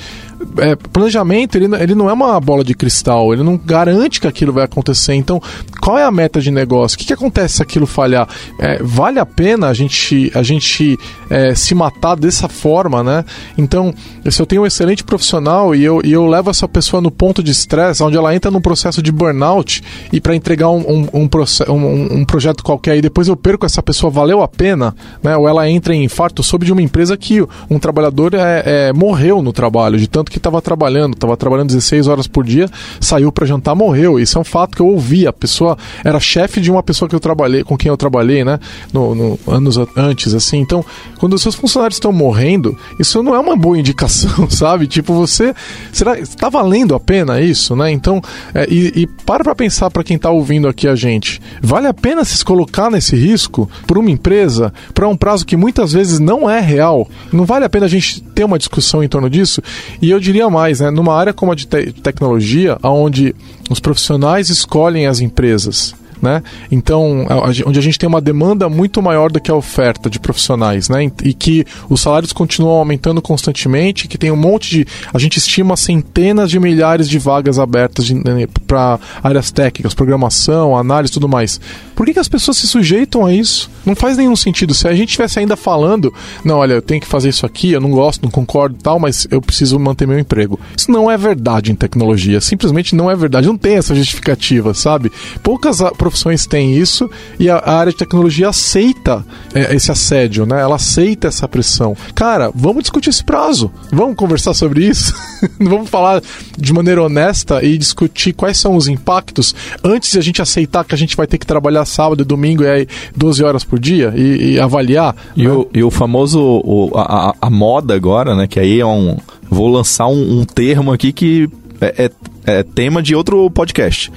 É, planejamento, ele, ele não é uma bola de cristal, ele não garante que aquilo vai acontecer. Então, qual é a meta de negócio? O que, que acontece se aquilo falhar? É, vale a pena a gente, a gente é, se matar dessa forma, né? Então, se eu tenho um excelente profissional e eu, e eu levo essa pessoa no ponto de estresse, onde ela entra num processo de burnout e para entregar um, um, um, um, um projeto qualquer e depois eu perco essa pessoa, valeu a pena? Né? Ou ela entra em infarto, soube de uma empresa que um trabalhador é, é morreu no trabalho, de tanto que estava trabalhando, estava trabalhando 16 horas por dia, saiu para jantar, morreu. Isso é um fato que eu ouvi. A pessoa era chefe de uma pessoa que eu trabalhei, com quem eu trabalhei, né? No, no anos antes, assim. Então, quando os seus funcionários estão morrendo, isso não é uma boa indicação, sabe? Tipo, você. Será está valendo a pena isso, né? Então, é, e, e para para pensar para quem está ouvindo aqui a gente, vale a pena se colocar nesse risco por uma empresa, para um prazo que muitas vezes não é real? Não vale a pena a gente ter uma discussão em torno disso? E eu diria mais, né? Numa área como a de te tecnologia, onde os profissionais escolhem as empresas né? Então, onde a gente tem uma demanda muito maior do que a oferta de profissionais, né? E que os salários continuam aumentando constantemente, que tem um monte de. A gente estima centenas de milhares de vagas abertas né, para áreas técnicas, programação, análise tudo mais. Por que, que as pessoas se sujeitam a isso? Não faz nenhum sentido. Se a gente estivesse ainda falando, não, olha, eu tenho que fazer isso aqui, eu não gosto, não concordo e tal, mas eu preciso manter meu emprego. Isso não é verdade em tecnologia. Simplesmente não é verdade. Não tem essa justificativa, sabe? Poucas profissões têm isso e a, a área de tecnologia aceita é, esse assédio, né? Ela aceita essa pressão. Cara, vamos discutir esse prazo. Vamos conversar sobre isso. vamos falar de maneira honesta e discutir quais são os impactos antes de a gente aceitar que a gente vai ter que trabalhar sábado e domingo e aí 12 horas por dia e, e avaliar. E, né? o, e o famoso o, a, a, moda agora, né? Que aí é um. Vou lançar um, um termo aqui que é, é é tema de outro podcast.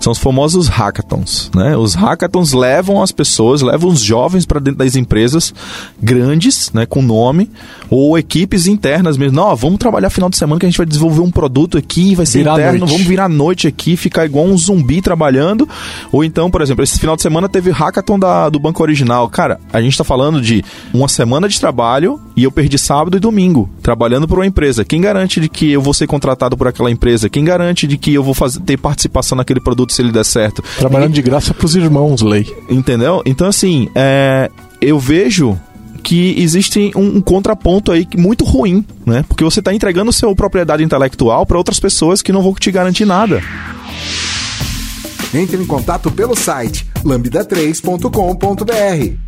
São os famosos hackathons. Né? Os hackathons levam as pessoas, levam os jovens para dentro das empresas grandes, né, com nome, ou equipes internas mesmo. Não, vamos trabalhar final de semana que a gente vai desenvolver um produto aqui, vai ser virar interno, vamos virar noite aqui, ficar igual um zumbi trabalhando. Ou então, por exemplo, esse final de semana teve hackathon da, do Banco Original. Cara, a gente está falando de uma semana de trabalho e eu perdi sábado e domingo trabalhando por uma empresa. Quem garante de que eu vou ser contratado por aquela empresa? Quem garante garante de que eu vou fazer, ter participação naquele produto se ele der certo? Trabalhando e, de graça pros irmãos, Lei. Entendeu? Então, assim, é, eu vejo que existe um, um, contraponto aí muito ruim, né? Porque você está entregando sua propriedade intelectual para outras pessoas que não vão te garantir nada. Entre em contato pelo site lambda3.com.br.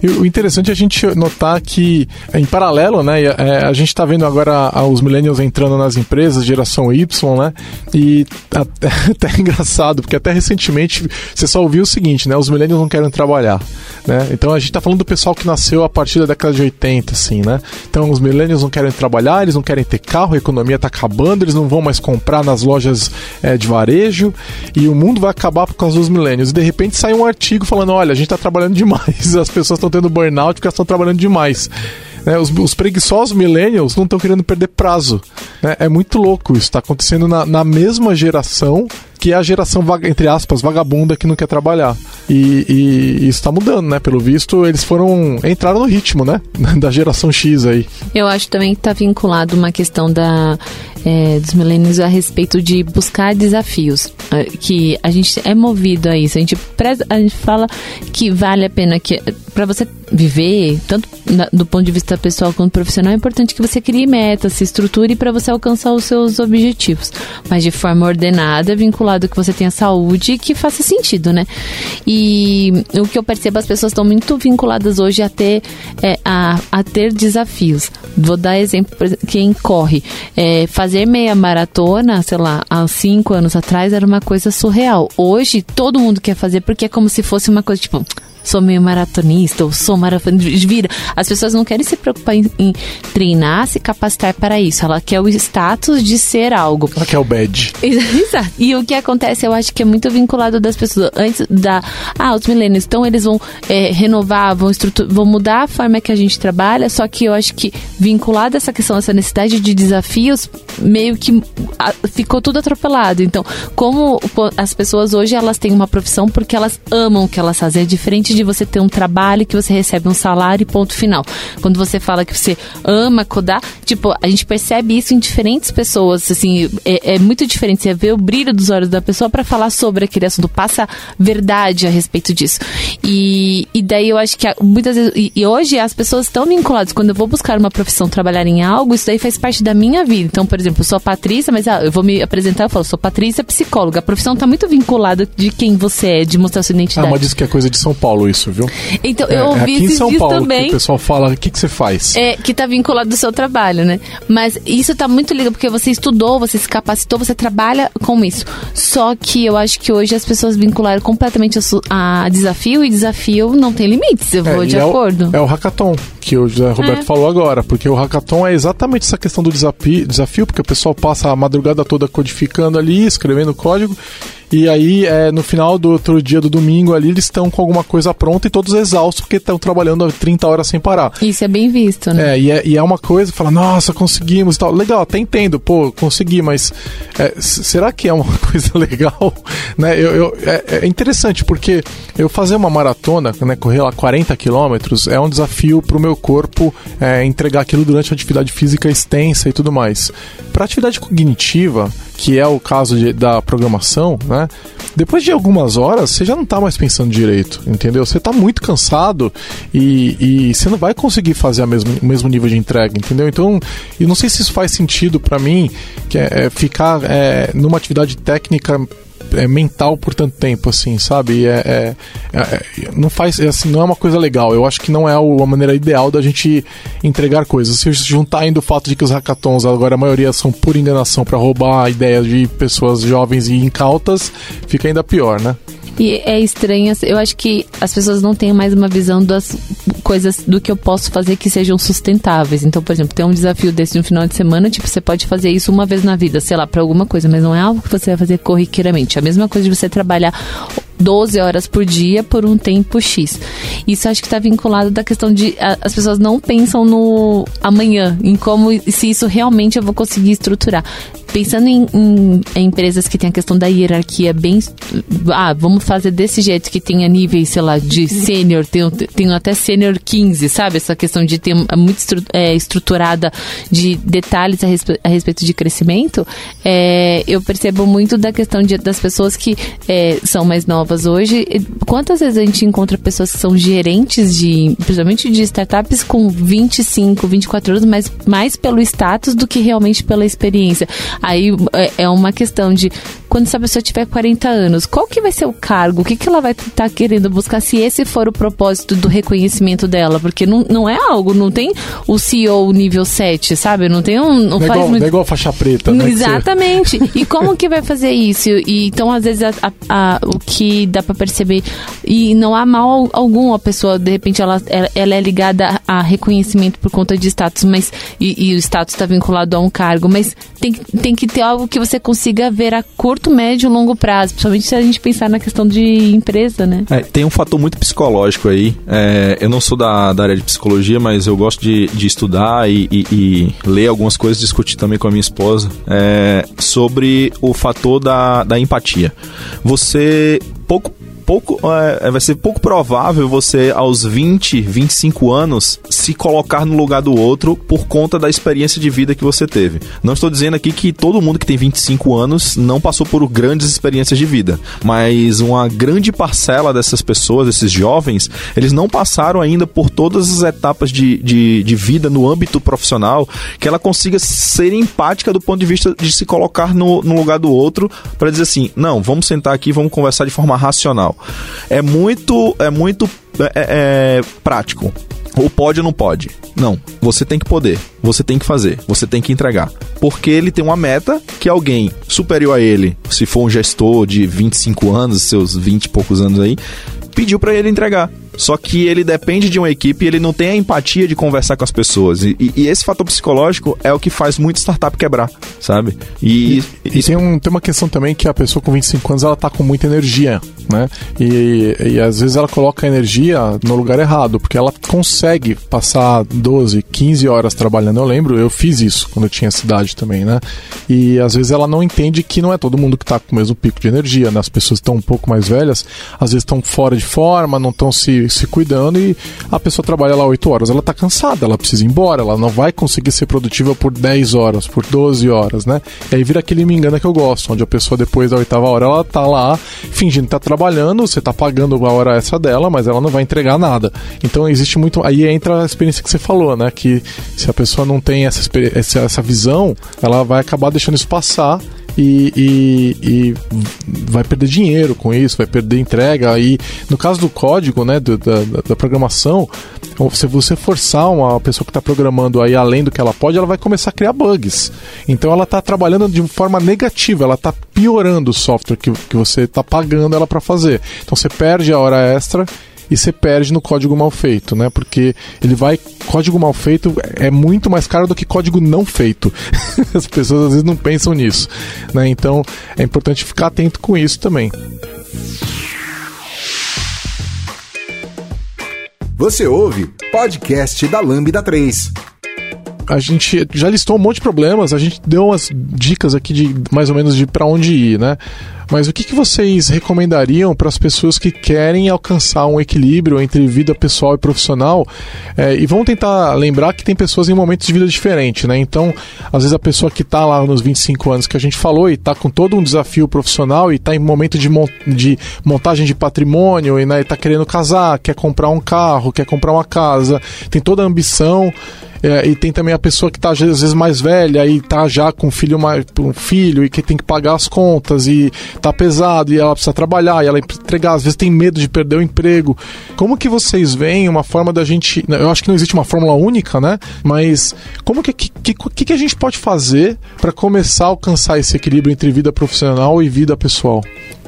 E o interessante é a gente notar que, em paralelo, né, é, a gente está vendo agora os millennials entrando nas empresas, geração Y, né, e até, até é engraçado, porque até recentemente você só ouviu o seguinte, né, os millennials não querem trabalhar, né, então a gente está falando do pessoal que nasceu a partir da década de 80, assim, né, então os millennials não querem trabalhar, eles não querem ter carro, a economia está acabando, eles não vão mais comprar nas lojas é, de varejo, e o mundo vai acabar por causa dos millennials, e de repente sai um artigo falando, olha, a gente está trabalhando demais, as pessoas estão tendo burnout porque elas estão trabalhando demais. É, os, os, preguiçosos millennials não estão querendo perder prazo. É, é muito louco isso. Está acontecendo na, na mesma geração que é a geração, entre aspas, vagabunda que não quer trabalhar. E, e isso está mudando, né? Pelo visto, eles foram. entraram no ritmo, né? Da geração X aí. Eu acho também que está vinculado uma questão da, é, dos milênios a respeito de buscar desafios. É, que a gente é movido a isso. A gente, preza, a gente fala que vale a pena que para você viver, tanto na, do ponto de vista pessoal quanto profissional, é importante que você crie metas, se estruture para você alcançar os seus objetivos. Mas de forma ordenada, vinculada lado que você tenha saúde que faça sentido, né? E o que eu percebo, as pessoas estão muito vinculadas hoje a ter, é, a, a ter desafios. Vou dar exemplo, quem corre. É, fazer meia maratona, sei lá, há cinco anos atrás era uma coisa surreal. Hoje, todo mundo quer fazer porque é como se fosse uma coisa tipo sou meio maratonista, ou sou maratonista. Vira. As pessoas não querem se preocupar em, em treinar, se capacitar para isso. Ela quer o status de ser algo. Ela quer o badge. Exato. E o que acontece, eu acho que é muito vinculado das pessoas. Antes da. Ah, os milênios. Então eles vão é, renovar, vão, vão mudar a forma que a gente trabalha, só que eu acho que vinculado a essa questão, essa necessidade de desafios, meio que a, ficou tudo atropelado. Então, como as pessoas hoje elas têm uma profissão porque elas amam o que elas fazem. É diferente de você ter um trabalho que você recebe um salário e ponto final. Quando você fala que você ama codar, tipo, a gente percebe isso em diferentes pessoas. Assim, é, é muito diferente você ver o brilho dos olhos da pessoa para falar sobre aquele assunto, passa verdade a respeito disso. E, e daí eu acho que muitas vezes. E, e hoje as pessoas estão vinculadas. Quando eu vou buscar uma profissão, trabalhar em algo, isso daí faz parte da minha vida. Então, por exemplo, eu sou Patrícia, mas ah, eu vou me apresentar, eu falo, sou Patrícia, psicóloga. A profissão está muito vinculada de quem você é, de mostrar sua identidade. Ah, mas diz que é coisa de São Paulo isso, viu? Então, eu é, ouvi aqui em São Paulo também. Que o pessoal fala, o que, que você faz? É, que está vinculado do seu trabalho, né? Mas isso está muito ligado, porque você estudou, você se capacitou, você trabalha com isso. Só que eu acho que hoje as pessoas vincularam completamente a, a desafio, e desafio não tem limites, eu vou é, de acordo. É o, é o hackathon, que o José Roberto é. falou agora, porque o hackathon é exatamente essa questão do desafio, desafio, porque o pessoal passa a madrugada toda codificando ali, escrevendo código, e aí, é, no final do outro dia do domingo ali, eles estão com alguma coisa pronta e todos exaustos porque estão trabalhando 30 horas sem parar. Isso é bem visto, né? É, e é, e é uma coisa, fala, nossa, conseguimos e tal. Legal, até entendo, pô, consegui, mas é, será que é uma coisa legal? né? Eu, eu é, é, interessante, porque eu fazer uma maratona, né, correr lá 40 quilômetros, é um desafio para o meu corpo é, entregar aquilo durante a atividade física extensa e tudo mais. Para atividade cognitiva, que é o caso de, da programação, né? Depois de algumas horas, você já não está mais pensando direito, entendeu? Você está muito cansado e, e você não vai conseguir fazer a mesmo, o mesmo nível de entrega, entendeu? Então, eu não sei se isso faz sentido para mim, que é, é ficar é, numa atividade técnica é, mental por tanto tempo, assim, sabe? É, é, é, não faz, é, assim, não é uma coisa legal. Eu acho que não é a maneira ideal da gente entregar coisas. Se juntar ainda o fato de que os hackathons agora a maioria são por enganação para roubar ideias de pessoas jovens e incautas, fica ainda pior, né? E é estranho, eu acho que as pessoas não têm mais uma visão das coisas do que eu posso fazer que sejam sustentáveis. Então, por exemplo, tem um desafio desse no final de semana, tipo, você pode fazer isso uma vez na vida, sei lá, para alguma coisa, mas não é algo que você vai fazer corriqueiramente. A mesma coisa de você trabalhar 12 horas por dia por um tempo X. Isso acho que está vinculado da questão de a, as pessoas não pensam no amanhã, em como se isso realmente eu vou conseguir estruturar. Pensando em, em, em empresas que tem a questão da hierarquia bem. Ah, vamos fazer desse jeito que tenha níveis, sei lá, de sênior, tem, tem até sênior 15, sabe? Essa questão de ter muito estru, é, estruturada de detalhes a, respe, a respeito de crescimento. É, eu percebo muito da questão de, das pessoas que é, são mais novas novas hoje, quantas vezes a gente encontra pessoas que são gerentes de, principalmente de startups com 25, 24 anos, mas mais pelo status do que realmente pela experiência. Aí é, é uma questão de quando essa pessoa tiver 40 anos, qual que vai ser o cargo? O que, que ela vai estar tá querendo buscar se esse for o propósito do reconhecimento dela? Porque não, não é algo, não tem o CEO nível 7, sabe? Não tem um. Não, não, é, igual, muito... não é igual faixa preta, né? Exatamente. e como que vai fazer isso? E, então, às vezes, a, a, a, o que dá para perceber, e não há mal algum a pessoa, de repente, ela, ela é ligada a reconhecimento por conta de status, mas. E, e o status está vinculado a um cargo, mas tem, tem que ter algo que você consiga ver a curto curto, médio e longo prazo, principalmente se a gente pensar na questão de empresa, né? É, tem um fator muito psicológico aí. É, eu não sou da, da, área de psicologia, mas eu gosto de, de estudar e, e, e, ler algumas coisas, discutir também com a minha esposa é, sobre o fator da, da empatia. Você pouco pouco, é, vai ser pouco provável você, aos 20, 25 anos, se colocar no lugar do outro por conta da experiência de vida que você teve. Não estou dizendo aqui que todo mundo que tem 25 anos não passou por grandes experiências de vida, mas uma grande parcela dessas pessoas, desses jovens, eles não passaram ainda por todas as etapas de, de, de vida no âmbito profissional que ela consiga ser empática do ponto de vista de se colocar no, no lugar do outro para dizer assim: não, vamos sentar aqui, vamos conversar de forma racional. É muito, é muito é, é, é, prático. Ou pode ou não pode. Não, você tem que poder, você tem que fazer, você tem que entregar. Porque ele tem uma meta que alguém superior a ele, se for um gestor de 25 anos, seus 20 e poucos anos aí, pediu para ele entregar. Só que ele depende de uma equipe e ele não tem a empatia de conversar com as pessoas. E, e, e esse fator psicológico é o que faz muito startup quebrar, sabe? E, e, e tem, um, tem uma questão também que a pessoa com 25 anos ela tá com muita energia, né? E, e às vezes ela coloca a energia no lugar errado, porque ela consegue passar 12, 15 horas trabalhando. Eu lembro, eu fiz isso quando eu tinha cidade também, né? E às vezes ela não entende que não é todo mundo que tá com o mesmo pico de energia, né? As pessoas estão um pouco mais velhas, às vezes estão fora de forma, não estão se, se cuidando e a pessoa trabalha lá 8 horas, ela tá cansada, ela precisa ir embora, ela não vai conseguir ser produtiva por 10 horas, por 12 horas, né? E aí vira aquele me engana que eu gosto, onde a pessoa depois da oitava hora ela tá lá fingindo que tá trabalhando, você tá pagando a hora essa dela, mas ela não vai entregar nada. Então existe muito. Aí entra a experiência que você falou, né? Que se a pessoa não tem essa, essa visão, ela vai acabar deixando isso passar e, e, e, vai perder dinheiro com isso, vai perder entrega. E no caso do código, né, do, da, da, programação, se você forçar uma pessoa que está programando aí além do que ela pode, ela vai começar a criar bugs. Então ela está trabalhando de forma negativa, ela está piorando o software que, que você está pagando ela para fazer. Então você perde a hora extra e você perde no código mal feito, né? Porque ele vai. Código mal feito é muito mais caro do que código não feito. As pessoas às vezes não pensam nisso, né? Então é importante ficar atento com isso também. Você ouve podcast da Lambda 3 a gente já listou um monte de problemas, a gente deu umas dicas aqui de mais ou menos de para onde ir, né? Mas o que, que vocês recomendariam para as pessoas que querem alcançar um equilíbrio entre vida pessoal e profissional? É, e vamos tentar lembrar que tem pessoas em momentos de vida diferentes, né? Então, às vezes a pessoa que está lá nos 25 anos que a gente falou e está com todo um desafio profissional e está em momento de, mon de montagem de patrimônio e está né, tá querendo casar, quer comprar um carro, quer comprar uma casa, tem toda a ambição. É, e tem também a pessoa que está às vezes mais velha e está já com um filho, mais, um filho e que tem que pagar as contas e tá pesado e ela precisa trabalhar e ela entregar, às vezes tem medo de perder o emprego. Como que vocês veem uma forma da gente. Eu acho que não existe uma fórmula única, né? Mas como que, que, que, que a gente pode fazer para começar a alcançar esse equilíbrio entre vida profissional e vida pessoal?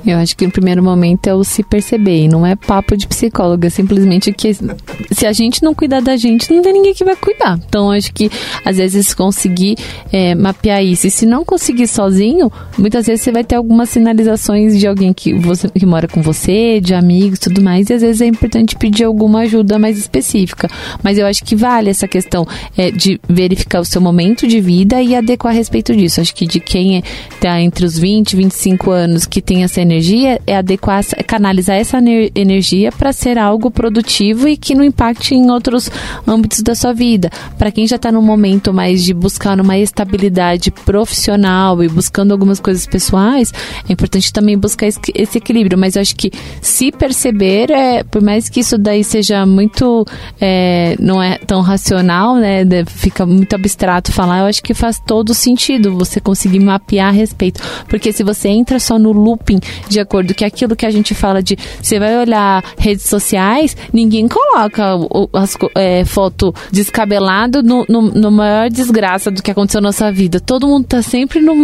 Eu acho que no primeiro momento é o se perceber, e não é papo de psicóloga, é simplesmente que se a gente não cuidar da gente, não tem ninguém que vai cuidar. Então, acho que às vezes conseguir é, mapear isso, e se não conseguir sozinho, muitas vezes você vai ter algumas sinalizações de alguém que, você, que mora com você, de amigos tudo mais, e às vezes é importante pedir alguma ajuda mais específica. Mas eu acho que vale essa questão é, de verificar o seu momento de vida e adequar a respeito disso. Acho que de quem está entre os 20 e 25 anos que tem essa energia energia é adequar, canalizar essa energia para ser algo produtivo e que não impacte em outros âmbitos da sua vida. Para quem já está no momento mais de buscar uma estabilidade profissional e buscando algumas coisas pessoais, é importante também buscar esse, esse equilíbrio. Mas eu acho que se perceber, é, por mais que isso daí seja muito, é, não é tão racional, né, fica muito abstrato falar, eu acho que faz todo sentido você conseguir mapear a respeito. Porque se você entra só no looping de acordo que aquilo que a gente fala de você vai olhar redes sociais, ninguém coloca o, as é, foto descabelado no, no, no, maior desgraça do que aconteceu na nossa vida. Todo mundo tá sempre no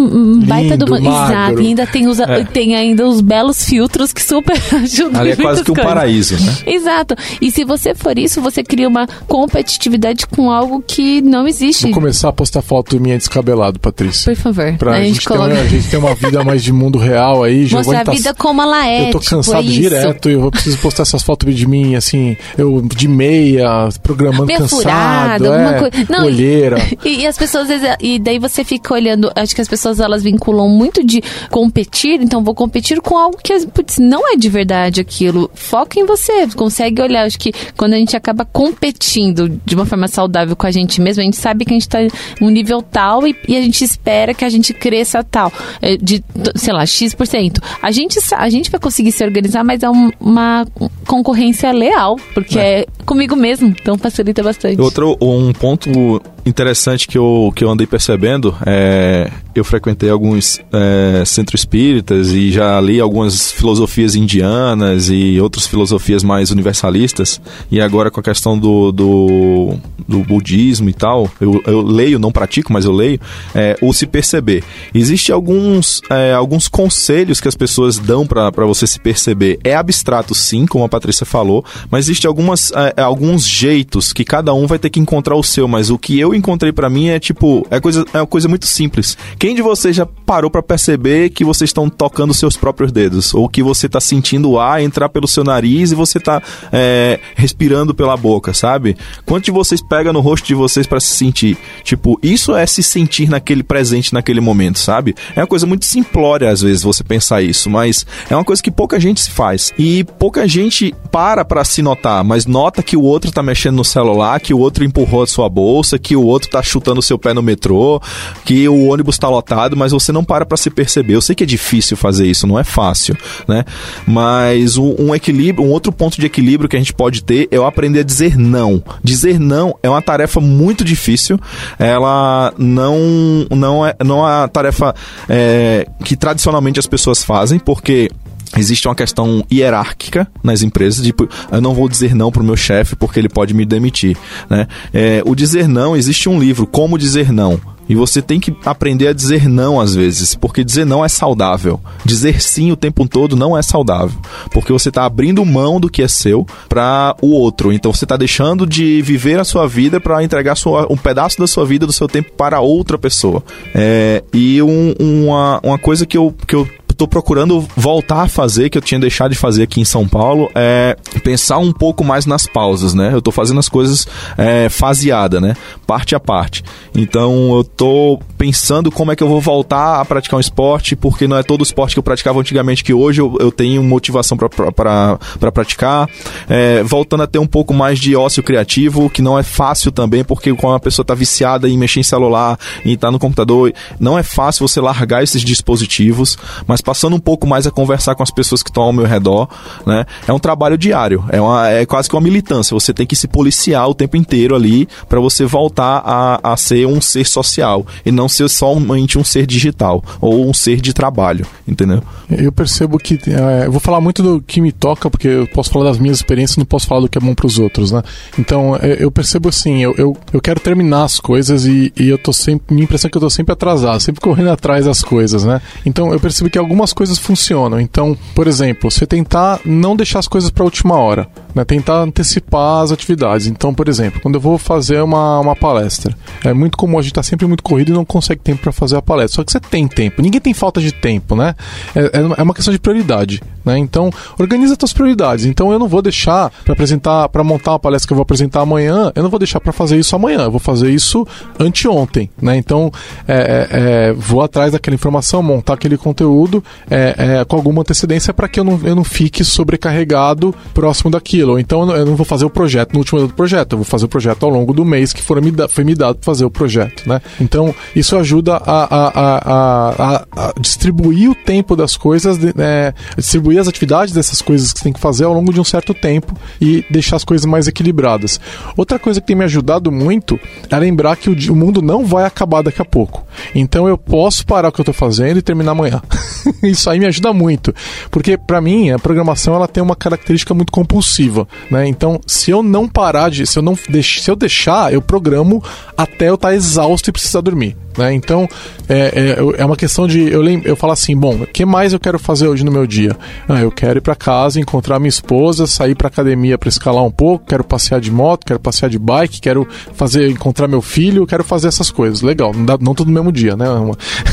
baita Lindo, do exato, e ainda tem os é. tem ainda os belos filtros que super ajudam. Ali é quase que um coisas. paraíso, né? Exato. E se você for isso, você cria uma competitividade com algo que não existe. Vou começar a postar foto minha descabelado, Patrícia. Por favor. Pra a gente, gente coloca... ter, a gente ter uma vida mais de mundo real aí, já Mostrar a vida como ela é. Eu tô tipo, cansado é direto e eu preciso postar essas fotos de mim, assim, eu de meia, programando Meia cansado. Furado, é, coisa. Não, olheira. E, e, as pessoas, e daí você fica olhando, acho que as pessoas elas vinculam muito de competir, então vou competir com algo que putz, não é de verdade aquilo. Foca em você, consegue olhar. Acho que quando a gente acaba competindo de uma forma saudável com a gente mesmo, a gente sabe que a gente tá em um nível tal e, e a gente espera que a gente cresça tal, é, de, sei lá, X%. A gente, a gente vai conseguir se organizar, mas é um, uma concorrência leal, porque é. é. comigo mesmo, então facilita bastante. Outro, um ponto interessante que eu, que eu andei percebendo, é, eu frequentei alguns é, centros espíritas e já li algumas filosofias indianas e outras filosofias mais universalistas, e agora com a questão do, do, do budismo e tal, eu, eu, leio, não pratico, mas eu leio, é, o se perceber. Existem alguns, é, alguns conselhos que as pessoas dão para você se perceber. É abstrato sim, como a Patrícia falou, mas existem algumas, é, alguns jeitos que cada um vai ter que encontrar o seu, mas o que eu encontrei para mim é tipo, é, coisa, é uma coisa muito simples. Quem de vocês já parou para perceber que vocês estão tocando seus próprios dedos? Ou que você tá sentindo o ar entrar pelo seu nariz e você tá é, respirando pela boca, sabe? Quanto de vocês pega no rosto de vocês para se sentir? Tipo, isso é se sentir naquele presente, naquele momento, sabe? É uma coisa muito simplória às vezes você pensar isso, mas é uma coisa que pouca gente se faz. E pouca gente para para se notar, mas nota que o outro tá mexendo no celular, que o outro empurrou a sua bolsa, que o outro tá chutando o seu pé no metrô, que o ônibus tá lotado, mas você não para para se perceber. Eu sei que é difícil fazer isso, não é fácil, né? Mas um, equilíbrio, um outro ponto de equilíbrio que a gente pode ter é eu aprender a dizer não. Dizer não é uma tarefa muito difícil. Ela não não é não é uma tarefa é, que tradicionalmente as pessoas fazem, porque Existe uma questão hierárquica nas empresas, tipo, eu não vou dizer não para o meu chefe porque ele pode me demitir. Né? É, o dizer não, existe um livro, Como Dizer Não. E você tem que aprender a dizer não às vezes, porque dizer não é saudável. Dizer sim o tempo todo não é saudável, porque você está abrindo mão do que é seu para o outro. Então você está deixando de viver a sua vida para entregar sua, um pedaço da sua vida, do seu tempo para outra pessoa. É, e um, uma, uma coisa que eu, que eu tô procurando voltar a fazer, que eu tinha deixado de fazer aqui em São Paulo, é pensar um pouco mais nas pausas, né? Eu tô fazendo as coisas é, faseada, né? Parte a parte. Então eu tô pensando como é que eu vou voltar a praticar um esporte, porque não é todo esporte que eu praticava antigamente que hoje eu, eu tenho motivação para praticar. É, voltando a ter um pouco mais de ócio criativo, que não é fácil também, porque quando a pessoa tá viciada em mexer em celular, e tá no computador, não é fácil você largar esses dispositivos, mas passando um pouco mais a conversar com as pessoas que estão ao meu redor, né? É um trabalho diário, é, uma, é quase que uma militância. Você tem que se policiar o tempo inteiro ali para você voltar a, a ser um ser social e não ser somente um ser digital ou um ser de trabalho, entendeu? Eu percebo que é, eu vou falar muito do que me toca porque eu posso falar das minhas experiências, não posso falar do que é bom para os outros, né? Então é, eu percebo assim, eu, eu, eu quero terminar as coisas e, e eu tô sempre, minha impressão é que eu tô sempre atrasado, sempre correndo atrás das coisas, né? Então eu percebo que algumas algumas coisas funcionam. Então, por exemplo, você tentar não deixar as coisas para a última hora, né? tentar antecipar as atividades. Então, por exemplo, quando eu vou fazer uma, uma palestra, é muito comum a gente estar tá sempre muito corrido e não consegue tempo para fazer a palestra. Só que você tem tempo, ninguém tem falta de tempo, né? É, é, é uma questão de prioridade, né? Então, organiza as suas prioridades. Então, eu não vou deixar para apresentar, para montar uma palestra que eu vou apresentar amanhã, eu não vou deixar para fazer isso amanhã, eu vou fazer isso anteontem, né? Então, é, é, é vou atrás daquela informação, montar aquele conteúdo é, é, com alguma antecedência para que eu não, eu não fique sobrecarregado próximo daquilo. Então eu não vou fazer o projeto no último do projeto, eu vou fazer o projeto ao longo do mês que for me da, foi me dado para fazer o projeto. Né? Então isso ajuda a, a, a, a distribuir o tempo das coisas, é, distribuir as atividades dessas coisas que você tem que fazer ao longo de um certo tempo e deixar as coisas mais equilibradas. Outra coisa que tem me ajudado muito é lembrar que o, o mundo não vai acabar daqui a pouco. Então eu posso parar o que eu estou fazendo e terminar amanhã. Isso aí me ajuda muito, porque para mim a programação ela tem uma característica muito compulsiva, né? Então, se eu não parar de, se eu não deix, se eu deixar, eu programo até eu estar tá exausto e precisar dormir. Né? Então, é, é, é, uma questão de. Eu, lembro, eu falo assim: bom, o que mais eu quero fazer hoje no meu dia? Ah, eu quero ir para casa, encontrar minha esposa, sair para academia para escalar um pouco, quero passear de moto, quero passear de bike, quero fazer encontrar meu filho, quero fazer essas coisas. Legal, não, dá, não tudo no mesmo dia, né?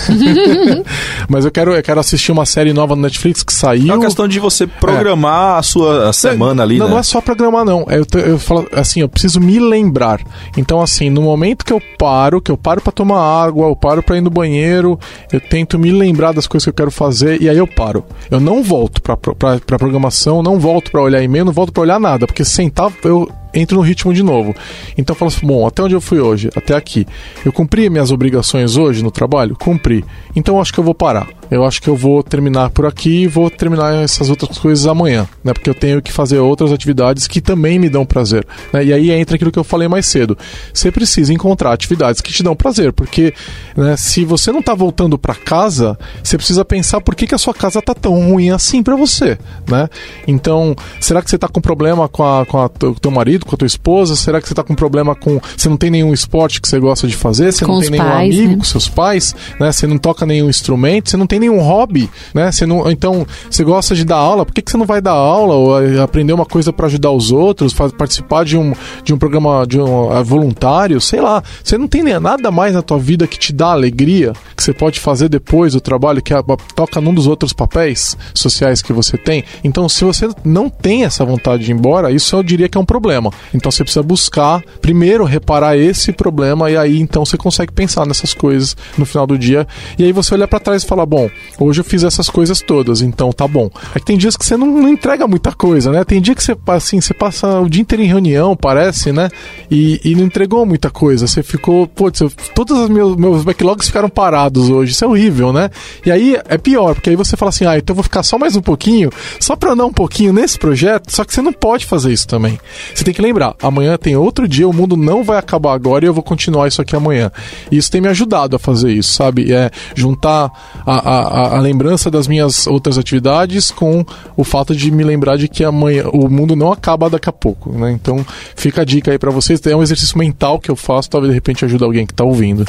Mas eu quero, eu quero assistir uma série nova no Netflix que saiu. É uma questão de você programar é. a sua semana ali, não, né? Não é só programar, não. Eu, eu falo assim, eu preciso me lembrar. Então, assim, no momento que eu paro, que eu paro para tomar água, água, eu paro para ir no banheiro, eu tento me lembrar das coisas que eu quero fazer e aí eu paro. Eu não volto para programação, não volto para olhar e-mail, não volto para olhar nada, porque sentar eu entro no ritmo de novo. Então eu falo assim, bom, até onde eu fui hoje? Até aqui. Eu cumpri minhas obrigações hoje no trabalho? Cumpri. Então eu acho que eu vou parar. Eu acho que eu vou terminar por aqui e vou terminar essas outras coisas amanhã, né? Porque eu tenho que fazer outras atividades que também me dão prazer. Né? E aí entra aquilo que eu falei mais cedo. Você precisa encontrar atividades que te dão prazer, porque né, se você não está voltando para casa, você precisa pensar por que, que a sua casa tá tão ruim assim para você, né? Então, será que você tá com problema com, a, com a, o teu marido, com a tua esposa? Será que você tá com problema com... Você não tem nenhum esporte que você gosta de fazer? Você Com não tem nenhum pais, amigo né? com seus pais? Né? Você não toca nenhum instrumento? Você não tem nenhum hobby? Né? Você não, então, você gosta de dar aula? Por que, que você não vai dar aula? Ou eh, aprender uma coisa para ajudar os outros? Participar de um, de um programa de um eh, voluntário? Sei lá. Você não tem nada mais na tua vida que te dá alegria? Que você pode fazer depois do trabalho? Que a- toca num dos outros papéis sociais que você tem? Então, se você não tem essa vontade de ir embora, isso eu diria que é um problema. Então, você precisa buscar, primeiro, reparar esse problema e aí, então, você consegue pensar nessas coisas no final do dia. E aí você olha pra trás e fala, bom, hoje eu fiz essas coisas todas, então tá bom. É que tem dias que você não, não entrega muita coisa, né? Tem dia que você, assim, você passa o dia inteiro em reunião, parece, né? E, e não entregou muita coisa. Você ficou, putz, eu- todos os meus, meus backlogs ficaram parados hoje. Isso é horrível, né? E aí é pior, porque aí você fala assim, ah, então eu vou ficar só mais um pouquinho, só pra andar um pouquinho nesse projeto, só que você não pode fazer isso também. Você tem que lembrar, amanhã tem outro dia, o mundo não vai acabar agora e eu vou continuar isso aqui amanhã. E isso tem me ajudado a fazer isso, sabe? É juntar a, a, a- lembrança das minhas outras atividades com o fato de me lembrar de que amanhã o mundo não acaba daqui a pouco, né? Então fica a dica aí pra vocês. É um exercício mental que eu faço, talvez de repente ajude alguém que tá ouvindo.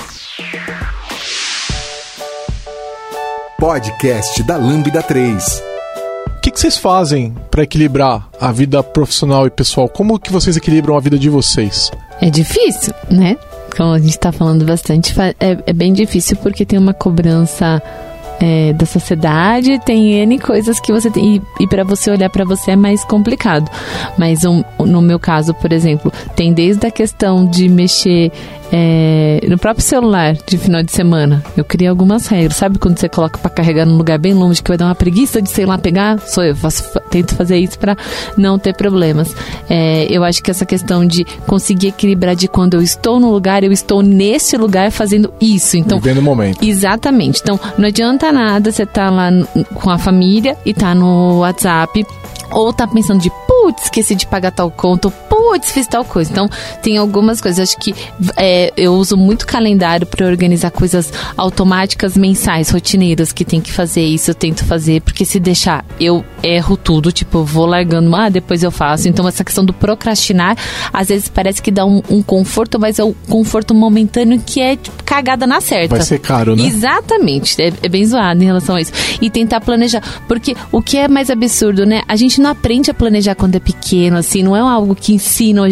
Podcast da Lambda 3. O que, que vocês fazem pra equilibrar a vida profissional e pessoal? Como que vocês equilibram a vida de vocês? É difícil, né? Como a gente está falando bastante, é, é bem difícil porque tem uma cobrança é, da sociedade, tem N coisas que você tem. E, e para você olhar para você é mais complicado. Mas um- no meu caso, por exemplo, tem desde a questão de mexer. é, no próprio celular de final de semana, eu criei algumas regras. Sabe quando você coloca para carregar num lugar bem longe que vai dar uma preguiça de sei lá pegar? Sou eu, faço, fa- tento fazer isso para não ter problemas. É, eu acho que essa questão de conseguir equilibrar de quando eu estou no lugar, eu estou nesse lugar fazendo isso. Então, Vivendo o momento. Exatamente. Então, não adianta nada você tá lá com a família e tá no WhatsApp ou tá pensando de putz, esqueci de pagar tal conta, putz, fiz tal coisa. Então, tem algumas coisas. Acho que é, eu uso muito calendário para organizar coisas automáticas, mensais, rotineiras que tem que fazer isso, eu tento fazer, porque se deixar, eu erro tudo, tipo, eu vou largando, ah, depois eu faço. Então, essa questão do procrastinar, às vezes parece que dá um, um conforto, mas é o conforto momentâneo que é tipo, cagada na certa. Vai ser caro, né? Exatamente, é, é bem zoado em relação a isso. E tentar planejar. Porque o que é mais absurdo, né? A gente não aprende a planejar quando é pequeno, assim, não é algo que ensina,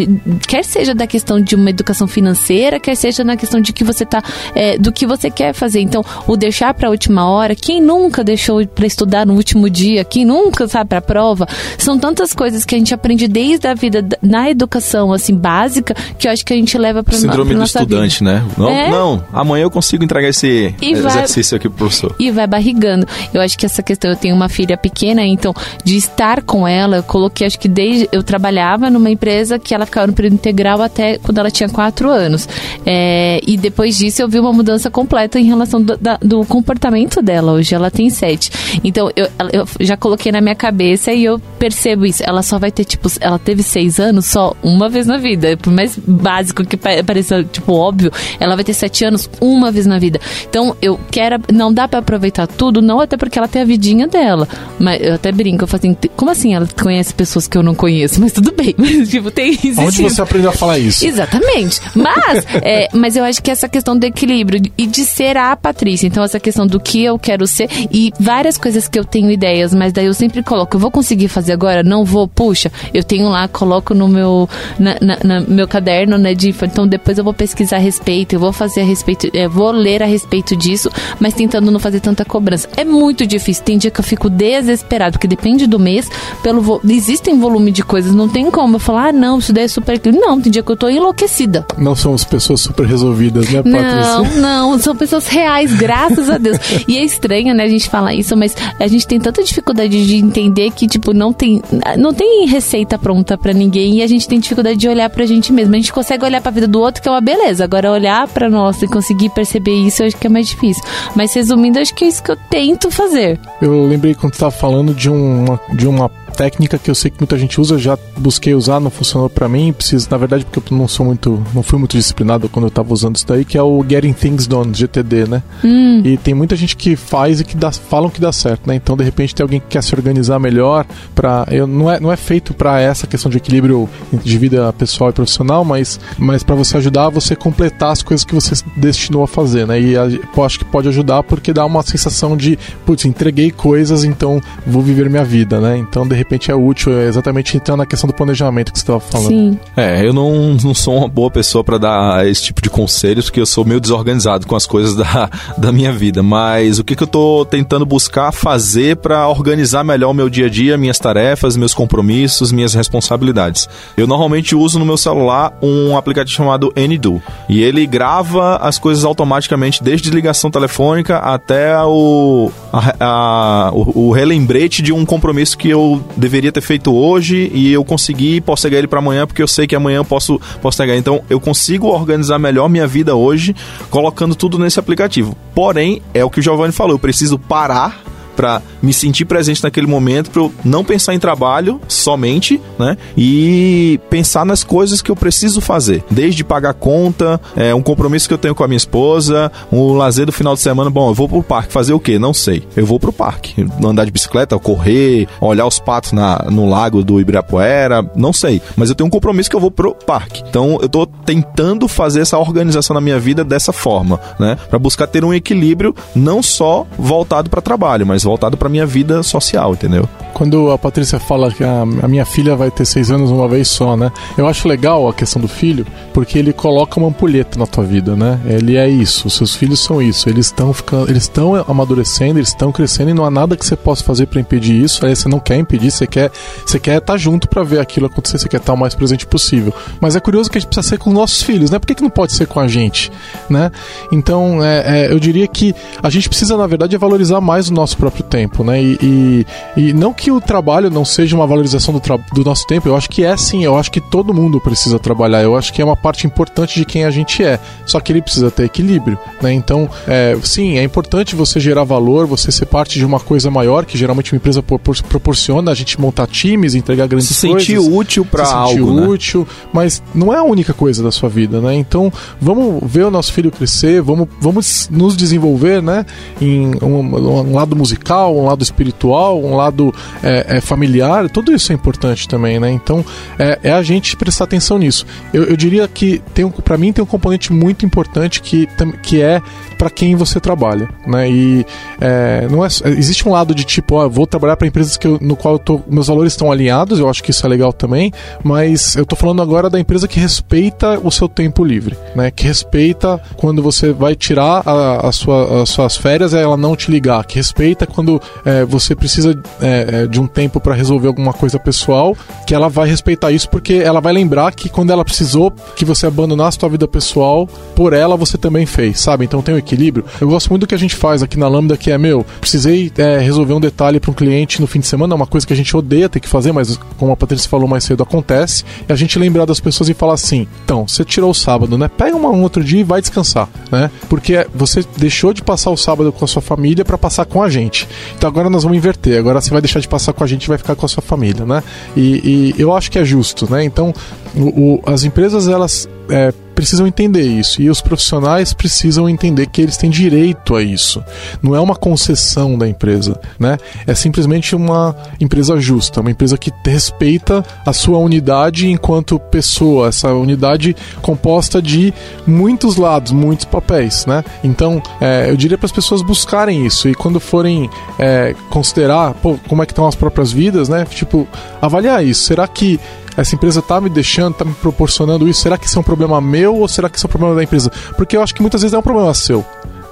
quer seja da questão de uma educação financeira, quer seja na questão de que você tá, é, do que você quer fazer. Então, o deixar pra última hora, quem nunca deixou pra estudar no último dia, quem nunca, sabe, pra prova, são tantas coisas que a gente aprende desde a vida, da- na educação, assim, básica, que eu acho que a gente leva pra, Síndrome do estudante, vida. né? Não, É. não, amanhã eu consigo entregar esse E vai- exercício aqui pro professor. e vai barrigando. Eu acho que essa questão, eu tenho uma filha pequena, então de estar com ela, eu coloquei, acho que desde eu trabalhava numa empresa que ela ficava no período integral até quando ela tinha quatro anos. É, e depois disso eu vi uma mudança completa em relação do, da- do comportamento dela. Hoje ela tem sete. Então eu, eu já coloquei na minha cabeça e eu percebo isso. Ela só vai ter, tipo, ela teve seis anos só uma vez na vida. Por mais básico que pa- pareça, tipo, óbvio, ela vai ter sete anos uma vez na vida. Então eu quero. Não dá pra aproveitar tudo, não até porque ela tem a vidinha dela. Mas eu até brinco, eu falo assim, como assim ela conhece pessoas que eu não conheço? Mas tudo bem. Mas, tipo, tem existe Onde você aprendeu a falar isso? Exatamente. Mas, é, mas eu acho que essa questão do equilíbrio e de ser a Patrícia. Então, essa questão do que eu quero ser e várias coisas que eu tenho ideias, mas daí eu sempre coloco, eu vou conseguir fazer agora? Não vou, puxa, eu tenho lá, coloco no meu, na, na- na- meu caderno, né, de, então depois eu vou pesquisar a respeito, eu vou fazer a respeito, é, vou ler a respeito disso, mas tentando não fazer tanta cobrança. É muito difícil. Tem dia que eu fico desesperado, porque depende do mês, pelo existem volume de coisas, não tem como eu falar, ah, não, isso daí é super. Não, tem dia que eu tô enlouquecida. Não somos pessoas super resolvidas, né, Patrícia? Não, não, são pessoas reais, graças a Deus. E é estranho, né, a gente falar isso, mas a gente tem tanta dificuldade de entender que, tipo, não tem, não tem receita pronta para ninguém e a gente tem dificuldade de olhar pra gente mesmo. A gente consegue olhar pra vida do outro, que é uma beleza. Agora, olhar pra nossa e conseguir perceber isso, eu acho que é mais difícil. Mas resumindo, acho que é isso que eu tento fazer. Eu lembrei quando você estava falando de uma, de uma técnica que eu sei que muita gente usa, já busquei usar, não funcionou para mim, preciso, na verdade, porque eu não sou muito, não fui muito disciplinado quando eu tava usando isso daí, que é o Getting Things Done, GTD, né? Hum. E tem muita gente que faz e que dá, falam que dá certo, né? Então, de repente, tem alguém que quer se organizar melhor para eu não é, não é feito para essa questão de equilíbrio de vida pessoal e profissional, mas mas para você ajudar você completar as coisas que você destinou a fazer, né? E a, acho que pode ajudar porque dá uma sensação de, putz, entreguei coisas, então vou viver minha vida, né? Então, de repente repente é útil, é exatamente entrando na questão do planejamento que você estava falando. Sim. É, eu não, não sou uma boa pessoa para dar esse tipo de conselhos, porque eu sou meio desorganizado com as coisas da, da minha vida. Mas o que, que eu estou tentando buscar fazer para organizar melhor o meu dia a dia, minhas tarefas, meus compromissos, minhas responsabilidades? Eu normalmente uso no meu celular um aplicativo chamado Anydo. E ele grava as coisas automaticamente, desde ligação telefônica até o, a, a, o, o relembrete de um compromisso que eu deveria ter feito hoje e eu consegui postergar ele para amanhã porque eu sei que amanhã eu posso postergar. Então eu consigo organizar melhor minha vida hoje colocando tudo nesse aplicativo. Porém, é o que o Giovanni falou, eu preciso parar para me sentir presente naquele momento, para eu não pensar em trabalho somente, né? E pensar nas coisas que eu preciso fazer, desde pagar conta, é, um compromisso que eu tenho com a minha esposa, um lazer do final de semana. Bom, eu vou pro parque fazer o quê? Não sei. Eu vou pro parque, andar de bicicleta, correr, olhar os patos na, no lago do Ibirapuera, não sei. Mas eu tenho um compromisso que eu vou pro parque. Então eu tô tentando fazer essa organização na minha vida dessa forma, né? Para buscar ter um equilíbrio não só voltado para trabalho, mas voltado para minha vida social, entendeu? Quando a Patrícia fala que a, a, minha filha vai ter seis anos uma vez só, né? Eu acho legal a questão do filho, porque ele coloca uma ampulheta na tua vida, né? Ele é isso, seus filhos são isso, eles estão ficando, eles estão amadurecendo, eles estão crescendo e não há nada que você possa fazer para impedir isso. Aí você não quer impedir, você quer, você quer estar tá junto para ver aquilo acontecer, você quer estar tá o mais presente possível. Mas é curioso que a gente precisa ser com nossos filhos, né? Por que, que não pode ser com a gente, né? Então, é, é, eu diria que a gente precisa, na verdade, valorizar mais o nosso próprio próprio tempo, né? E, e, e, não que o trabalho não seja uma valorização do, do nosso tempo, eu acho que é sim, eu acho que todo mundo precisa trabalhar, eu acho que é uma parte importante de quem a gente é, só que ele precisa ter equilíbrio, né? Então, é, sim, é importante você gerar valor, você ser parte de uma coisa maior, que geralmente uma empresa proporciona a gente montar times, entregar grandes se coisas. Se sentir útil para algo, Se sentir né? útil, mas não é a única coisa da sua vida, né? Então, vamos ver o nosso filho crescer, vamos, vamos nos desenvolver, né? Em um, um lado musical musical, um lado espiritual, um lado é, é, familiar, tudo isso é importante também, né? Então é, é a gente prestar atenção nisso. Eu, eu diria que tem para mim tem um componente muito importante que, que é para quem você trabalha, né? E é, não é, existe um lado de tipo, ó, vou trabalhar para empresas que eu, no qual eu tô, meus valores estão alinhados, eu acho que isso é legal também, mas eu tô falando agora da empresa que respeita o seu tempo livre, né? Que respeita quando você vai tirar a, a sua, as suas férias, ela não te ligar, que respeita quando é, você precisa é, é de um tempo para resolver alguma coisa pessoal, que ela vai respeitar isso porque ela vai lembrar que quando ela precisou que você abandonasse sua vida pessoal, por ela você também fez, sabe? Então tem um equilíbrio. Eu gosto muito do que a gente faz aqui na Lambda, que é, meu, precisei é, resolver um detalhe para um cliente no fim de semana, é uma coisa que a gente odeia ter que fazer, mas como a Patrícia falou mais cedo, acontece. E a gente lembrar das pessoas e falar assim: então, você tirou o sábado, né? Pega um outro dia e vai descansar, né? Porque você deixou de passar o sábado com a sua família para passar com a gente. Então agora nós vamos inverter. Agora você vai deixar de passar com a gente e vai ficar com a sua família, né? E, e eu acho que é justo, né? Então o, o, as empresas elas é, precisam entender isso e os profissionais precisam entender que eles têm direito a isso. Não é uma concessão da empresa, né? É simplesmente uma empresa justa, uma empresa que respeita a sua unidade enquanto pessoa, essa unidade composta de muitos lados, muitos papéis, né? Então, é, eu diria para as pessoas buscarem isso e quando forem é, considerar pô, como é que estão as próprias vidas, né? Tipo, avaliar isso. Será que essa empresa tá me deixando, tá me proporcionando isso? Será que isso é um problema meu ou será que isso é um problema da empresa? Porque eu acho que muitas vezes é um problema seu.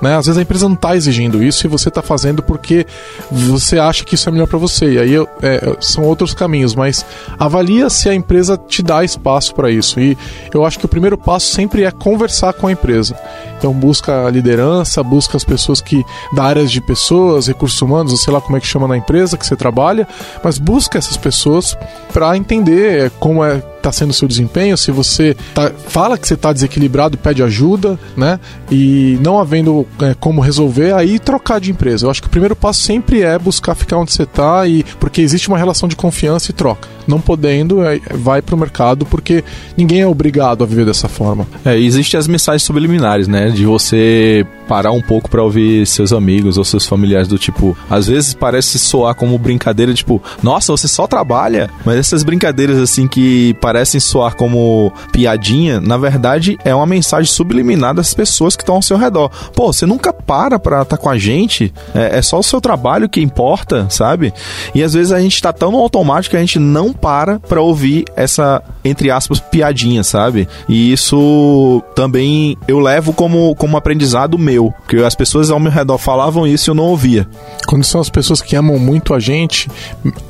Né? Às vezes a empresa não está exigindo isso e você está fazendo porque você acha que isso é melhor para você. E aí é, são outros caminhos, mas avalia se a empresa te dá espaço para isso. E eu acho que o primeiro passo sempre é conversar com a empresa. Então busca a liderança, busca as pessoas que da área de pessoas, recursos humanos, ou sei lá como é que chama na empresa que você trabalha, mas busca essas pessoas para entender como é está sendo o seu desempenho, se você tá, fala que você está desequilibrado, pede ajuda, né? E não havendo é, como resolver, aí trocar de empresa. Eu acho que o primeiro passo sempre é buscar ficar onde você está e porque existe uma relação de confiança e troca. Não podendo, é, vai para o mercado porque ninguém é obrigado a viver dessa forma. É, existem as mensagens subliminares, né? De você parar um pouco para ouvir seus amigos ou seus familiares do tipo, às vezes parece soar como brincadeira, tipo, nossa, você só trabalha, mas essas brincadeiras assim que parecem soar como piadinha, na verdade é uma mensagem subliminar das pessoas que estão ao seu redor. Pô, você nunca para pra estar tá com a gente, é, é, só o seu trabalho que importa, sabe? E às vezes a gente tá tão no automático que a gente não para pra ouvir essa, entre aspas, piadinha, sabe? E isso também eu levo como, como aprendizado meu, porque as pessoas ao meu redor falavam isso e eu não ouvia. Quando são as pessoas que amam muito a gente,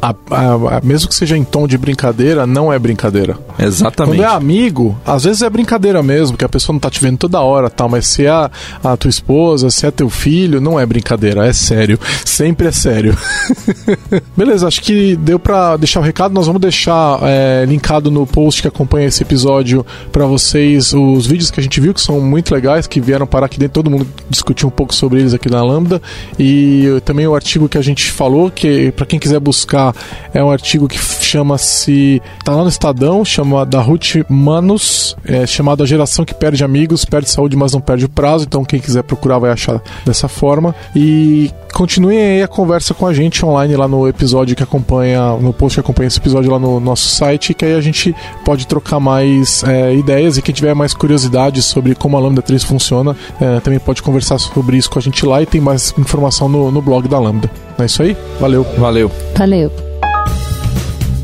a, a, a, mesmo que seja em tom de brincadeira, não é brincadeira. Exatamente. Quando é amigo, às vezes é brincadeira mesmo, que a pessoa não tá te vendo toda hora, tal, mas se é a, a tua esposa, se é teu filho, não é brincadeira, é sério. Sempre é sério. Beleza, acho que deu para deixar o recado. Nós vamos deixar é, linkado no post que acompanha esse episódio para vocês os vídeos que a gente viu, que são muito legais, que vieram parar aqui dentro, todo mundo discutiu um pouco sobre eles aqui na Lambda. E também o artigo que a gente falou, que para quem quiser buscar, é um artigo que chama-se. tá lá no Estadão, chama da Ruth Manus, é, chamado A Geração que Perde Amigos, Perde Saúde, mas não perde o prazo. Então, quem quiser procurar vai achar dessa forma. E continuem aí a conversa com a gente online lá no episódio que acompanha, no post que acompanha esse episódio lá no nosso site, que aí a gente pode trocar mais é, ideias e quem tiver mais curiosidade sobre como a Lambda 3 funciona, é, também pode conversar sobre isso com a gente lá e tem mais informação no, no blog da Lambda. Não é isso aí? Valeu. Valeu. Valeu.